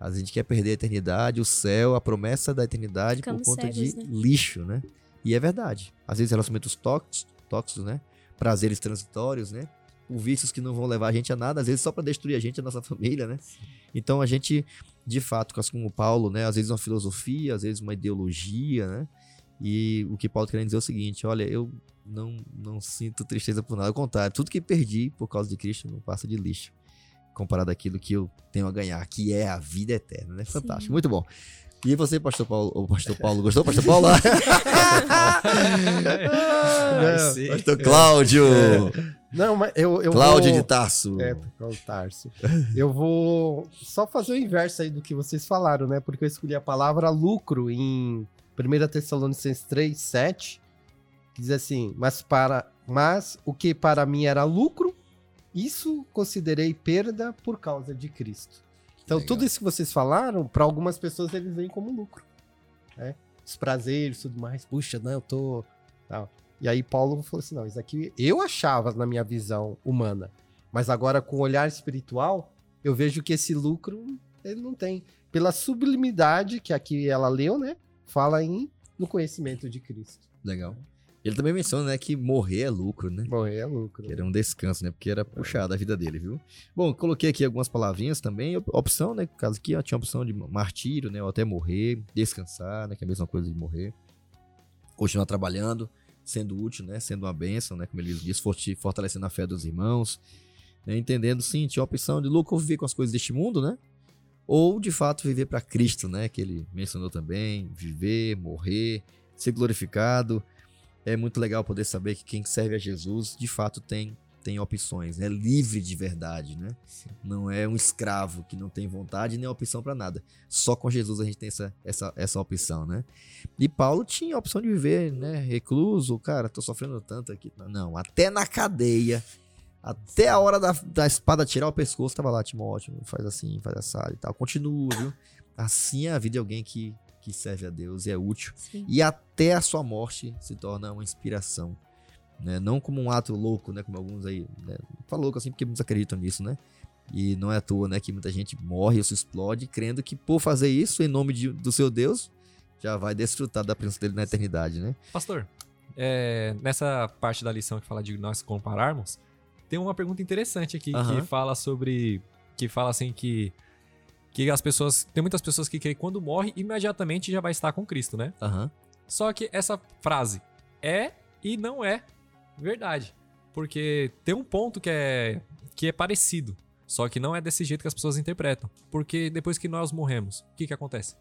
Às vezes a gente quer perder a eternidade, o céu, a promessa da eternidade Ficamos por conta cegos, de né? lixo, né? E é verdade. Às vezes relacionamentos tóxicos, tóxicos, né? Prazeres transitórios, né? Por vícios que não vão levar a gente a nada, às vezes só para destruir a gente a nossa família, né? Então a gente, de fato, assim como o Paulo, né? Às vezes uma filosofia, às vezes uma ideologia, né? E o que Paulo tá querendo dizer é o seguinte: olha, eu não, não sinto tristeza por nada. Ao contrário, tudo que perdi por causa de Cristo não passa de lixo. Comparado àquilo que eu tenho a ganhar, que é a vida eterna, né? Fantástico, Sim. muito bom. E você, pastor Paulo? Ô, pastor Paulo, gostou, pastor Paulo? Ai, sim. pastor Cláudio! Não, mas eu, eu Cláudio vou... de Tarso. É, é o Tarso. Eu vou só fazer o inverso aí do que vocês falaram, né? Porque eu escolhi a palavra lucro em 1 Tessalonicenses 3, 7, que diz assim, mas, para, mas o que para mim era lucro, isso considerei perda por causa de Cristo. Então, Legal. tudo isso que vocês falaram, para algumas pessoas eles veem como lucro. Né? Os prazeres, tudo mais. Puxa, não, eu tô... tal. E aí Paulo falou assim, não, isso aqui eu achava na minha visão humana. Mas agora com o olhar espiritual, eu vejo que esse lucro ele não tem. Pela sublimidade que aqui ela leu, né? Fala em no conhecimento de Cristo. Legal. Ele também menciona, né, que morrer é lucro, né? Bom, é lucro. Que era um descanso, né? Porque era puxada a vida dele, viu? Bom, coloquei aqui algumas palavrinhas também. Op- Opção, né? Caso aqui, ó, tinha a opção de martírio, né? Ou até morrer, descansar, né? Que é a mesma coisa de morrer. Continuar trabalhando, sendo útil, né? Sendo uma bênção, né? Como ele diz, fortalecendo a fé dos irmãos. né, Entendendo, sim, tinha a opção de lucro viver com as coisas deste mundo, né? Ou, de fato, viver para Cristo, né? Que ele mencionou também. Viver, morrer, ser glorificado. É muito legal poder saber que quem serve a Jesus, de fato, tem, tem opções, é livre de verdade, né? Não é um escravo que não tem vontade nem opção para nada. Só com Jesus a gente tem essa, essa, essa opção, né? E Paulo tinha a opção de viver, né? Recluso, cara, tô sofrendo tanto aqui. Não, até na cadeia, até a hora da, da espada tirar o pescoço, tava lá, Timóteo, faz assim, faz assado e tal. Continua, viu? Assim é a vida de alguém que, que serve a Deus e é útil Sim. e até a sua morte se torna uma inspiração, né? Não como um ato louco, né? Como alguns aí, né? Fala louco assim porque muitos acreditam nisso, né? E não é à toa, né? Que muita gente morre ou se explode crendo que por fazer isso em nome de- do seu Deus já vai desfrutar da presença dele na eternidade, né? Pastor, é, nessa parte da lição que fala de nós compararmos, tem uma pergunta interessante aqui que fala sobre. Que fala assim que. Que as pessoas. Tem muitas pessoas que creem que quando morre, imediatamente já vai estar com Cristo, né? Aham. Só que essa frase é e não é verdade. Porque tem um ponto que é, que é parecido, só que não é desse jeito que as pessoas interpretam. Porque depois que nós morremos, o que, que acontece?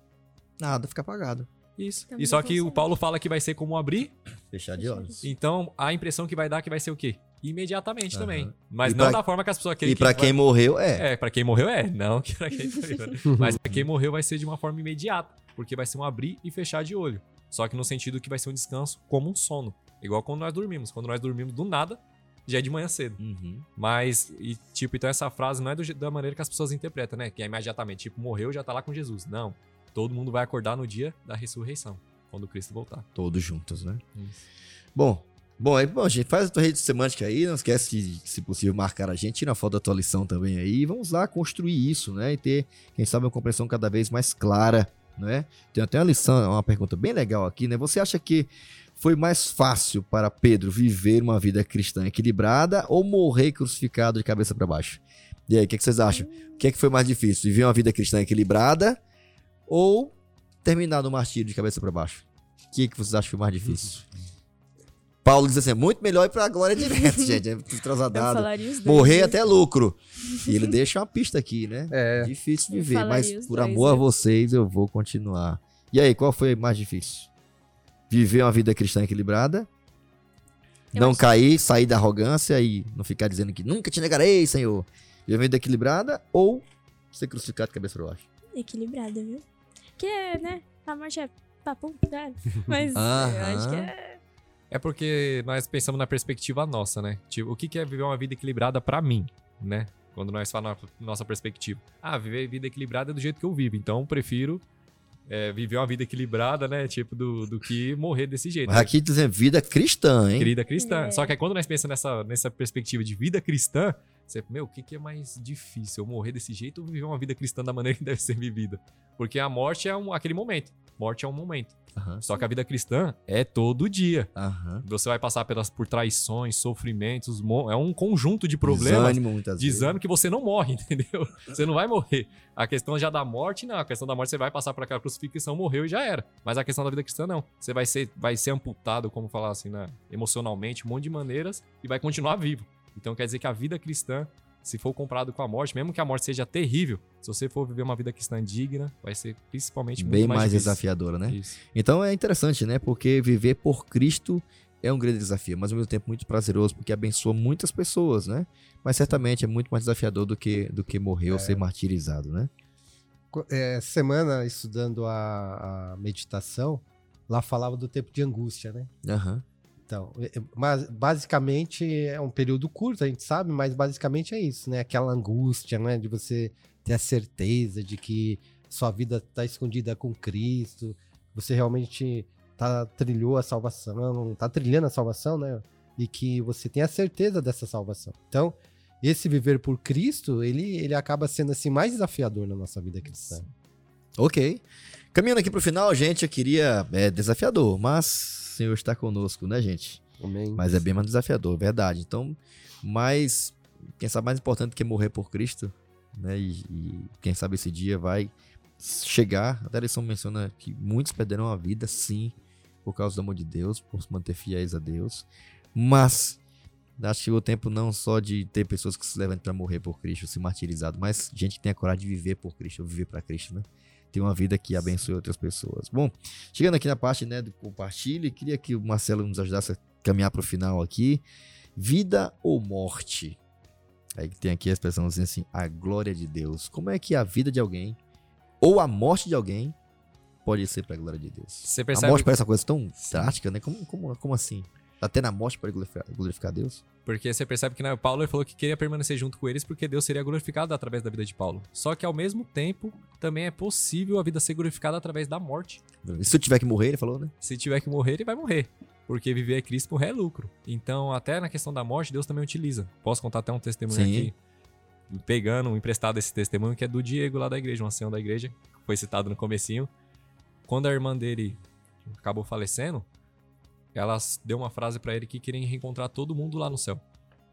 Nada, fica apagado. Isso. Também E só que o. Paulo fala que vai ser como abrir, Fechar de olhos. então a impressão que vai dar é que vai ser o quê? Imediatamente Aham. também. Mas E não pra- da forma que as pessoas querem. E pra que quem morreu, é. vai... É, pra quem morreu é. Não que pra quem morreu. né? Mas pra quem morreu vai ser de uma forma imediata. Porque vai ser um abrir e fechar de olho. Só que no sentido que vai ser um descanso como um sono. Igual quando nós dormimos. Quando nós dormimos do nada, já é de manhã cedo. Uhum. Mas, e, tipo, então essa frase não é do da maneira que as pessoas interpretam, né? Que é imediatamente, tipo, morreu, já tá lá com Jesus. Não. Todo mundo vai acordar no dia da ressurreição, quando Cristo voltar. Todos juntos, né? Isso. Bom, bom, aí, bom, gente, faz a tua rede semântica aí, não esquece de, se possível, marcar a gente, tira a foto da tua lição também aí, vamos lá construir isso, né, e ter, quem sabe, uma compreensão cada vez mais clara, né? Tem até uma lição, uma pergunta bem legal aqui, né? Você acha que foi mais fácil para Pedro viver uma vida cristã equilibrada ou morrer crucificado de cabeça para baixo? E aí, o que, que vocês acham? O que, é que foi mais difícil, viver uma vida cristã equilibrada ou terminar no martírio de cabeça para baixo? O que, que vocês acham que foi mais difícil? Paulo diz assim: é muito melhor ir pra glória direto, gente. É dois. Morrer viu? até lucro. E ele deixa uma pista aqui, né? É. Difícil viver, falaria mas por dois, amor a viu? vocês eu vou continuar. E aí, qual foi mais difícil? Viver uma vida cristã equilibrada? Eu não cair, sair da arrogância e não ficar dizendo que nunca te negarei, Senhor. Viver uma vida equilibrada ou ser crucificado de cabeça para baixo? Equilibrada, viu? Que, né? A morte é papo, né? Mas eu acho que é. É porque nós pensamos na perspectiva nossa, né? Tipo, o que que é viver uma vida equilibrada pra mim, né? Quando nós falamos na nossa perspectiva. Ah, viver vida equilibrada é do jeito que eu vivo. Então, eu prefiro é, viver uma vida equilibrada, né? Tipo, do, do que morrer desse jeito. Mas aqui dizendo vida cristã, hein? Querida cristã. É. Só que aí quando nós pensamos nessa, nessa perspectiva de vida cristã, você, meu, o que, que é mais difícil? Eu morrer desse jeito ou viver uma vida cristã da maneira que deve ser vivida? Porque a morte é um, aquele momento. Morte é um momento. Aham. Só que a vida cristã é todo dia. Aham. Você vai passar pelas, por traições, sofrimentos, é um conjunto de problemas. Desânimo, muitas vezes. Desânimo que você não morre, entendeu? Você não vai morrer. A questão já da morte, não. A questão da morte você vai passar por aquela crucifixão, morreu e já era. Mas a questão da vida cristã, não. Você vai ser, vai ser amputado, como falar assim, né? emocionalmente, um monte de maneiras e vai continuar vivo. Então quer dizer que a vida cristã, se for comparado com a morte, mesmo que a morte seja terrível, se você for viver uma vida cristã digna, vai ser principalmente muito Bem mais, mais desafiadora, né? Isso. Então é interessante, né? Porque viver por Cristo é um grande desafio, mas ao mesmo tempo muito prazeroso, porque abençoa muitas pessoas, né? Mas certamente é muito mais desafiador do que, do que morrer ou ser martirizado, né? É, semana estudando a, a meditação, lá falava do tempo de angústia, né? Aham. Então, é- mas basicamente é um período curto, a gente sabe, mas basicamente é isso, né? Aquela angústia, né? De você ter a certeza de que sua vida está escondida com Cristo, você realmente tá, trilhou a salvação, tá trilhando a salvação, né? E que você tem a certeza dessa salvação. Então, esse viver por Cristo, ele, ele acaba sendo assim mais desafiador na nossa vida cristã. Ok. Caminhando aqui pro final, gente, eu queria. É desafiador, mas o Senhor está conosco, né, gente? Amém. Mas é bem mais desafiador, verdade. Então, mais. Quem sabe mais importante que morrer por Cristo, né? E, e quem sabe esse dia vai chegar. Até a lição menciona que muitos perderão a vida, sim, por causa do amor de Deus, por se manter fiéis a Deus. Mas acho que chegou o tempo não só de ter pessoas que se levantam para morrer por Cristo, se martirizado, mas gente que tem a coragem de viver por Cristo, viver para Cristo, né? Ter uma vida que abençoe outras pessoas. Bom, chegando aqui na parte né, do compartilhe, queria que o Marcelo nos ajudasse a caminhar para o final aqui. Vida ou morte? Aí tem aqui a expressão dizendo assim, a glória de Deus. Como é que a vida de alguém ou a morte de alguém pode ser para a glória de Deus? Você A percebe morte parece uma coisa tão drástica, né? Como, como, como assim? Até na morte pode glorificar, glorificar Deus? Porque você percebe que né, o Paulo falou que queria permanecer junto com eles porque Deus seria glorificado através da vida de Paulo. Só que ao mesmo tempo, também é possível a vida ser glorificada através da morte. E se tiver que morrer, ele falou, né? Se tiver que morrer, ele vai morrer. Porque viver é Cristo, morrer é lucro. Então, até na questão da morte, Deus também utiliza. Posso contar até um testemunho Sim. aqui? Pegando, um emprestado esse testemunho, que é do Diego lá da igreja, um ancião da igreja, que foi citado no comecinho. Quando a irmã dele acabou falecendo, ela deu uma frase pra ele que queria reencontrar todo mundo lá no céu.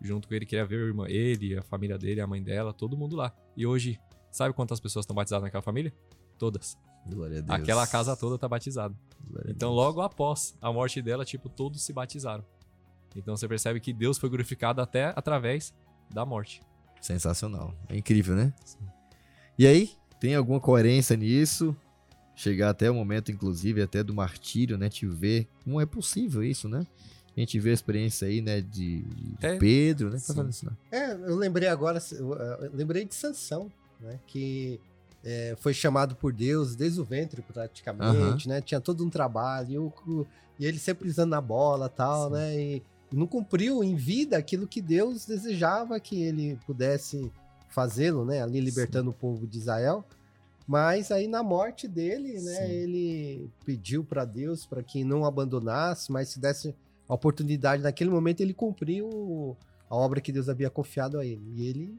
Junto com ele, queria ver ele, a família dele, a mãe dela, todo mundo lá. E hoje, sabe quantas pessoas estão batizadas naquela família? Todas. Glória a Deus. Aquela casa toda tá batizada. Glória Então, logo após a morte dela, tipo, todos se batizaram. Então você percebe que Deus foi glorificado até através da morte. Sensacional. É incrível, né? E aí, tem alguma coerência nisso? Chegar até o momento, inclusive, até do martírio, né? Te ver como é possível isso, né? A gente vê a experiência aí, né, de de É. Pedro, né? Tá Sim. isso, não? É, eu lembrei agora, eu, eu lembrei de Sansão, né? Que é, foi chamado por Deus desde o ventre, praticamente, né? Tinha todo um trabalho, e, e ele sempre pisando na bola tal, Sim. né? E, e não cumpriu em vida aquilo que Deus desejava que ele pudesse fazê-lo, né? Ali libertando o povo de Israel. Mas aí na morte dele, né? Sim. Ele pediu para Deus para que não abandonasse, mas se desse a oportunidade naquele momento ele cumpriu a obra que Deus havia confiado a ele. E ele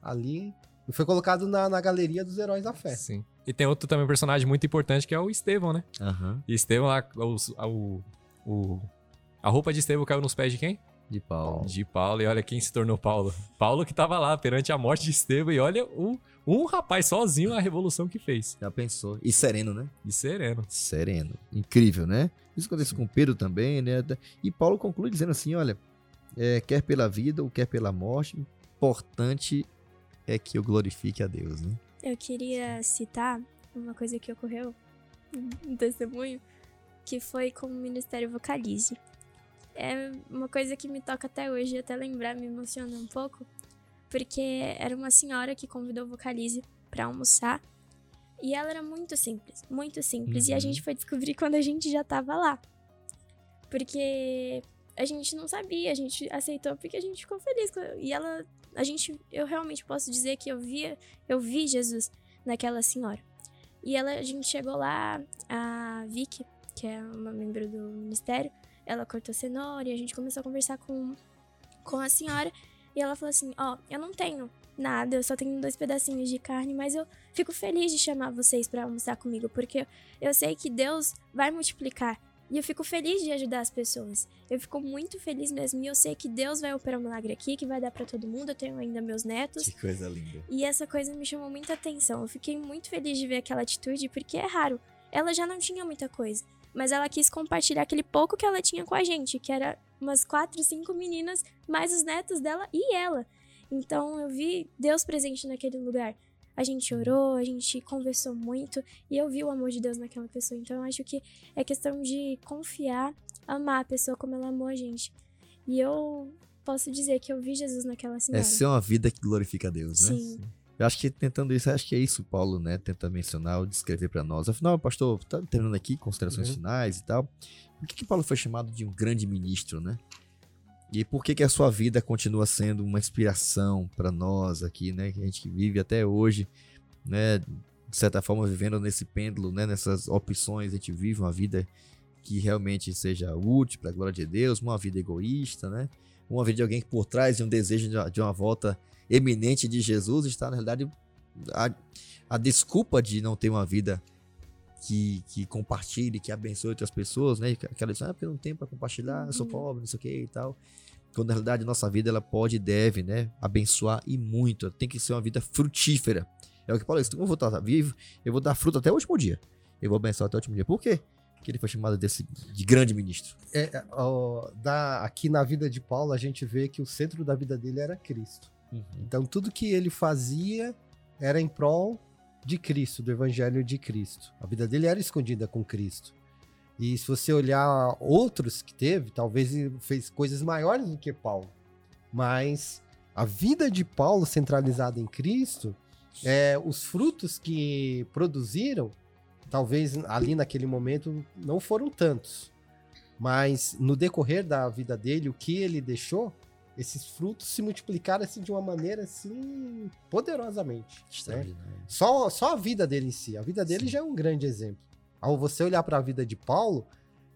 ali foi colocado na, na galeria dos heróis da fé. Sim. E tem outro também personagem muito importante que é o Estevão, né? Aham. E Estevão, lá, o, o- a roupa de Estevão caiu nos pés de quem? De Paulo. De Paulo. E olha quem se tornou Paulo. Paulo que tava lá perante a morte de Estevão. E olha o, um rapaz sozinho a revolução que fez. Já pensou. E sereno, né? E sereno. Sereno. Incrível, né? Isso acontece com Pedro também, né? E Paulo conclui dizendo assim: olha, é, quer pela vida ou quer pela morte, importante é que eu glorifique a Deus, né? Eu queria citar uma coisa que ocorreu, um testemunho, que foi com o Ministério Vocalize. É uma coisa que me toca até hoje, até lembrar me emociona um pouco, porque era uma senhora que convidou o Vocalize pra almoçar e ela era muito simples, muito simples, e a Uhum. gente foi descobrir quando a gente já tava lá. Porque a gente não sabia, a gente aceitou porque a gente ficou feliz. E ela, a gente, eu realmente posso dizer que eu via, eu vi Jesus naquela senhora. E ela, a gente chegou lá, a Vicky, que é uma membro do ministério, ela cortou cenoura e a gente começou a conversar com, com a senhora. E ela falou assim: Ó, eu não tenho nada, eu só tenho dois pedacinhos de carne, mas eu fico feliz de chamar vocês pra almoçar comigo, porque eu sei que Deus vai multiplicar. E eu fico feliz de ajudar as pessoas. Eu fico muito feliz mesmo. E eu sei que Deus vai operar um milagre aqui, que vai dar pra todo mundo. Eu tenho ainda meus netos. Que coisa linda. E essa coisa me chamou muita atenção. Eu fiquei muito feliz de ver aquela atitude, porque é raro. Ela já não tinha muita coisa. Mas ela quis compartilhar aquele pouco que ela tinha com a gente, que era umas quatro, cinco meninas, mais os netos dela e ela. Então eu vi Deus presente naquele lugar. A gente orou, a gente conversou muito e eu vi o amor de Deus naquela pessoa. Então eu acho que é questão de confiar, amar a pessoa como ela amou a gente. E eu posso dizer que eu vi Jesus naquela senhora. É ser uma vida que glorifica a Deus, né? Sim. Eu acho que tentando isso, acho que é isso, Paulo, né? Tenta mencionar ou descrever pra nós. Afinal, pastor, tá terminando aqui, considerações Uhum. finais e tal. Por que, que Paulo foi chamado de um grande ministro, né? E por que, que a sua vida continua sendo uma inspiração pra nós aqui, né? Que a gente vive até hoje, né? De certa forma, vivendo nesse pêndulo, né? Nessas opções, a gente vive uma vida que realmente seja útil pra glória de Deus, uma vida egoísta, né? Uma vida de alguém que por trás de um desejo de uma volta eminente de Jesus está, na realidade, a, a desculpa de não ter uma vida que, que compartilhe, que abençoe outras pessoas, né? Aquela diz, ah, porque eu não tenho para compartilhar, eu sou Uhum. pobre, não sei o que e tal. Quando na realidade nossa vida ela pode e deve, né? Abençoar e muito. Tem que ser uma vida frutífera. É o que Paulo disse, como eu vou estar vivo, eu vou dar fruto até o último dia. Eu vou abençoar até o último dia. Por quê? Porque ele foi chamado desse, de grande ministro. É, é, ó, da- aqui na vida de Paulo, a gente vê que o centro da vida dele era Cristo. Então, tudo que ele fazia era em prol de Cristo, do evangelho de Cristo. A vida dele era escondida com Cristo. E se você olhar outros que teve, talvez ele fez coisas maiores do que Paulo. Mas a vida de Paulo centralizada em Cristo, é, os frutos que produziram, talvez ali naquele momento não foram tantos. Mas no decorrer da vida dele, o que ele deixou, esses frutos se multiplicaram assim, de uma maneira assim poderosamente. né? Só, só a vida dele em si. A vida dele Sim. já é um grande exemplo. Ao você olhar para a vida de Paulo,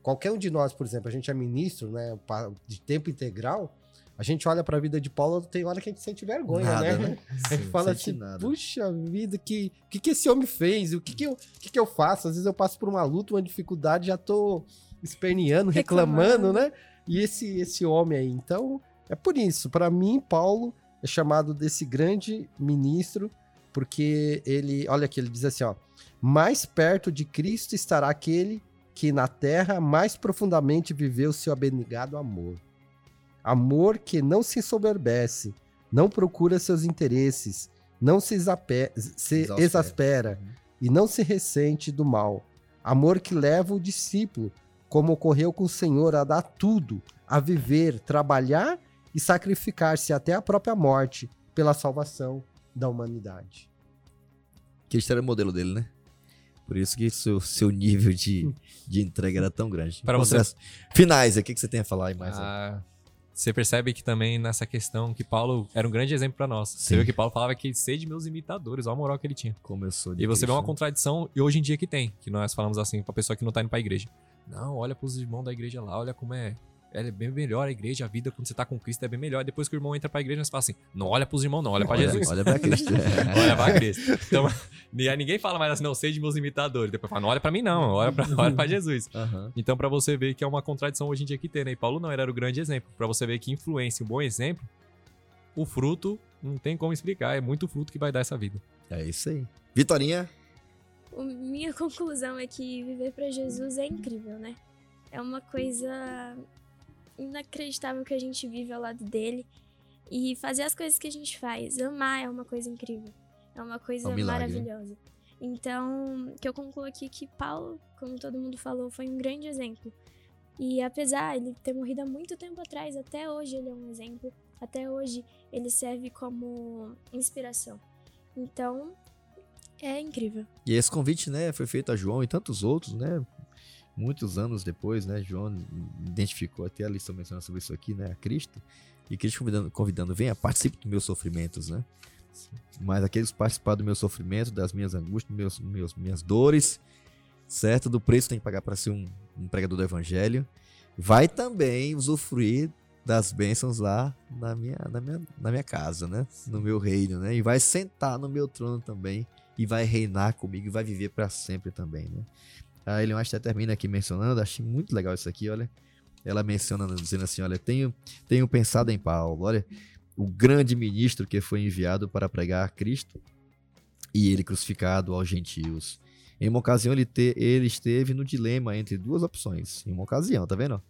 qualquer um de nós, por exemplo, a gente é ministro, né, de tempo integral, a gente olha para a vida de Paulo, tem hora que a gente sente vergonha, Nada, né? né? A gente Sim, fala assim, nada. puxa vida, que que, que esse homem fez? O que que, eu, que que eu faço? Às vezes eu passo por uma luta, uma dificuldade, já tô esperneando, reclamando, Reclamando. né? E esse, esse homem aí. Então, é por isso. Para mim, Paulo é chamado desse grande ministro porque ele, olha aqui, ele diz assim, ó, mais perto de Cristo estará aquele que na terra mais profundamente viveu seu abnegado amor. Amor que não se soberbece, não procura seus interesses, não se, se exaspera uhum. e não se ressente do mal. Amor que leva o discípulo, como ocorreu com o Senhor, a dar tudo, a viver, trabalhar e sacrificar-se até a própria morte pela salvação da humanidade. Cristo era o modelo dele, né? Por isso que seu, seu nível de, de entrega era tão grande. Para você... Finais, o que, que você tem a falar aí mais? Ah, você percebe que também nessa questão que Paulo era um grande exemplo para nós. Sim. Você viu que Paulo falava que sede meus imitadores, olha a moral que ele tinha. Começou de E você Cristo. vê uma contradição e hoje em dia que tem, que nós falamos assim pra pessoa que não tá indo pra igreja. Não, olha pros irmãos da igreja lá, olha como é é bem melhor a igreja, a vida quando você tá com Cristo é bem melhor. Depois que o irmão entra pra igreja, você fala assim: não olha pros irmãos, não, olha pra Jesus. Olha pra Cristo. olha pra Cristo. Então, ninguém fala mais assim, não, sei de meus imitadores. Depois fala, não olha pra mim, não, olha pra, olha pra Jesus. Uhum. Então, pra você ver que é uma contradição hoje em dia que tem, né? E Paulo não, ele era o grande exemplo. Pra você ver que influência, um bom exemplo, o fruto não tem como explicar. É muito fruto que vai dar essa vida. É isso aí. Vitorinha? O, minha conclusão é que viver para Jesus é incrível, né? É uma coisa inacreditável que a gente vive ao lado dele. E fazer as coisas que a gente faz, amar é uma coisa incrível. É uma coisa é um maravilhosa. Então, que eu concluo aqui que Paulo, como todo mundo falou, foi um grande exemplo. E apesar de ele ter morrido há muito tempo atrás, até hoje ele é um exemplo. Até hoje ele serve como inspiração. Então, é incrível. E esse convite, né, foi feito a João e tantos outros, né? Muitos anos depois, né, João identificou até a lição mencionando sobre isso aqui, né, a Cristo, e Cristo convidando, convidando venha, participe dos meus sofrimentos, né? Mas aqueles participar do meu sofrimento, das minhas angústias, meus, meus, minhas dores, certo? Do preço que tem que pagar para ser um, um pregador do evangelho, vai também usufruir das bênçãos lá na minha, na minha, na minha casa, né? No meu reino, né? E vai sentar no meu trono também e vai reinar comigo e vai viver para sempre também, né? A Ellen White termina aqui mencionando, achei muito legal isso aqui, olha. Ela menciona, dizendo assim, olha, tenho, tenho pensado em Paulo, olha, o grande ministro que foi enviado para pregar a Cristo e ele crucificado aos gentios. Em uma ocasião ele, te, ele esteve no dilema entre duas opções. Em uma ocasião, tá vendo?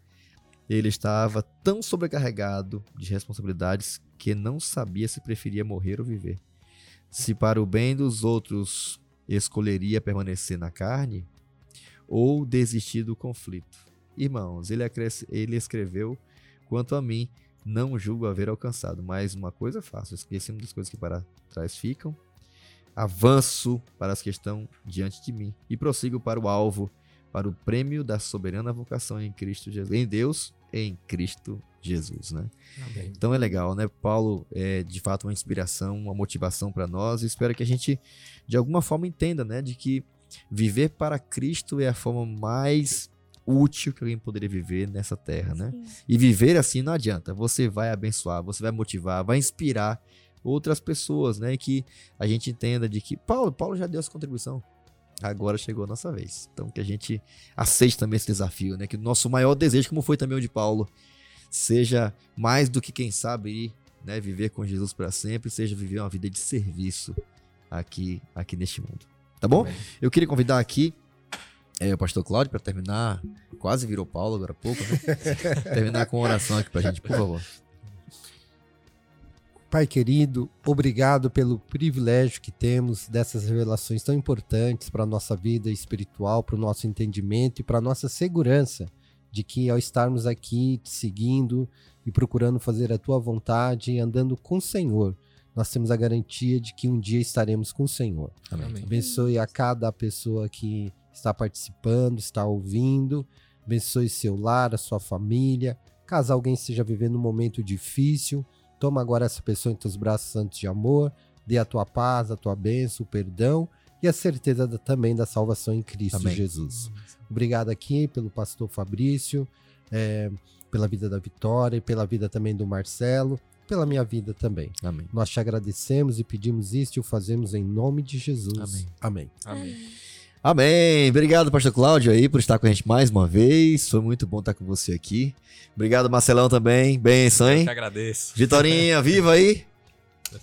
Ele estava tão sobrecarregado de responsabilidades que não sabia se preferia morrer ou viver. Se para o bem dos outros escolheria permanecer na carne, ou desistir do conflito. Irmãos, ele, ele escreveu: Quanto a mim, não julgo haver alcançado, mas uma coisa faço: esqueci das coisas que para trás ficam, avanço para as que estão diante de mim e prossigo para o alvo, para o prêmio da soberana vocação em Cristo Jesus, em Deus, em Cristo Jesus, né? Amém. Então é legal, né? Paulo é de fato uma inspiração, uma motivação para nós. E espero que a gente de alguma forma entenda, né, de que Viver para Cristo é a forma mais útil que alguém poderia viver nessa terra, né? Sim. E viver assim não adianta. Você vai abençoar, você vai motivar, vai inspirar outras pessoas, né? E que a gente entenda de que Paulo, Paulo já deu essa contribuição. Agora chegou a nossa vez. Então que a gente aceite também esse desafio, né? Que o nosso maior desejo, como foi também o de Paulo, seja mais do que quem sabe ir, né, viver com Jesus para sempre, seja viver uma vida de serviço aqui aqui neste mundo. Tá bom? Eu queria convidar aqui é, o pastor Cláudio para terminar. Quase virou Paulo agora há pouco, né? terminar com uma oração aqui pra gente, por favor. Pai querido, obrigado pelo privilégio que temos dessas revelações tão importantes para a nossa vida espiritual, para o nosso entendimento e para a nossa segurança de que ao estarmos aqui te seguindo e procurando fazer a tua vontade e andando com o Senhor, nós temos a garantia de que um dia estaremos com o Senhor. Amém. Abençoe a cada pessoa que está participando, está ouvindo. Abençoe seu lar, a sua família. Caso alguém esteja vivendo um momento difícil, toma agora essa pessoa em teus braços santos de amor, dê a tua paz, a tua bênção, o perdão e a certeza da, também da salvação em Cristo Amém. Jesus. Obrigado aqui pelo pastor Fabrício, é, pela vida da Vitória e pela vida também do Marcelo pela minha vida também. Amém. Nós te agradecemos e pedimos isto e o fazemos em nome de Jesus. Amém. Amém. Amém. Amém. Obrigado, pastor Cláudio, aí, por estar com a gente mais uma vez. Foi muito bom estar com você aqui. Obrigado, Marcelão, também. Benção, hein? Eu que agradeço. Vitorinha, viva aí.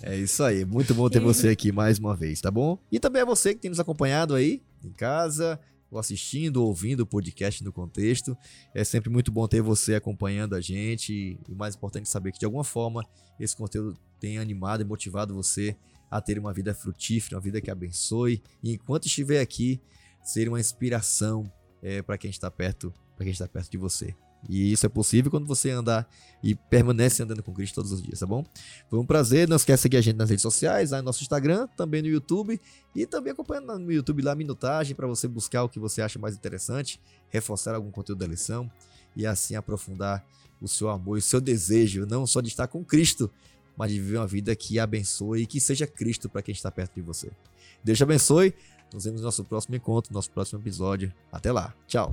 É isso aí. Muito bom ter você aqui mais uma vez, tá bom? E também é você que tem nos acompanhado aí em casa, assistindo, ou ouvindo o podcast no contexto. É sempre muito bom ter você acompanhando a gente. E mais importante saber que de alguma forma esse conteúdo tem animado e motivado você a ter uma vida frutífera, uma vida que abençoe. E enquanto estiver aqui, ser uma inspiração é, para quem está perto, para quem está perto de você. E isso é possível quando você andar e permanece andando com Cristo todos os dias, tá bom? Foi um prazer. Não esquece de seguir a gente nas redes sociais, lá no nosso Instagram, também no YouTube. E também acompanhando no YouTube lá a minutagem para você buscar o que você acha mais interessante, reforçar algum conteúdo da lição e assim aprofundar o seu amor e o seu desejo, não só de estar com Cristo, mas de viver uma vida que abençoe e que seja Cristo para quem está perto de você. Deus te abençoe. Nos vemos no nosso próximo encontro, no nosso próximo episódio. Até lá. Tchau.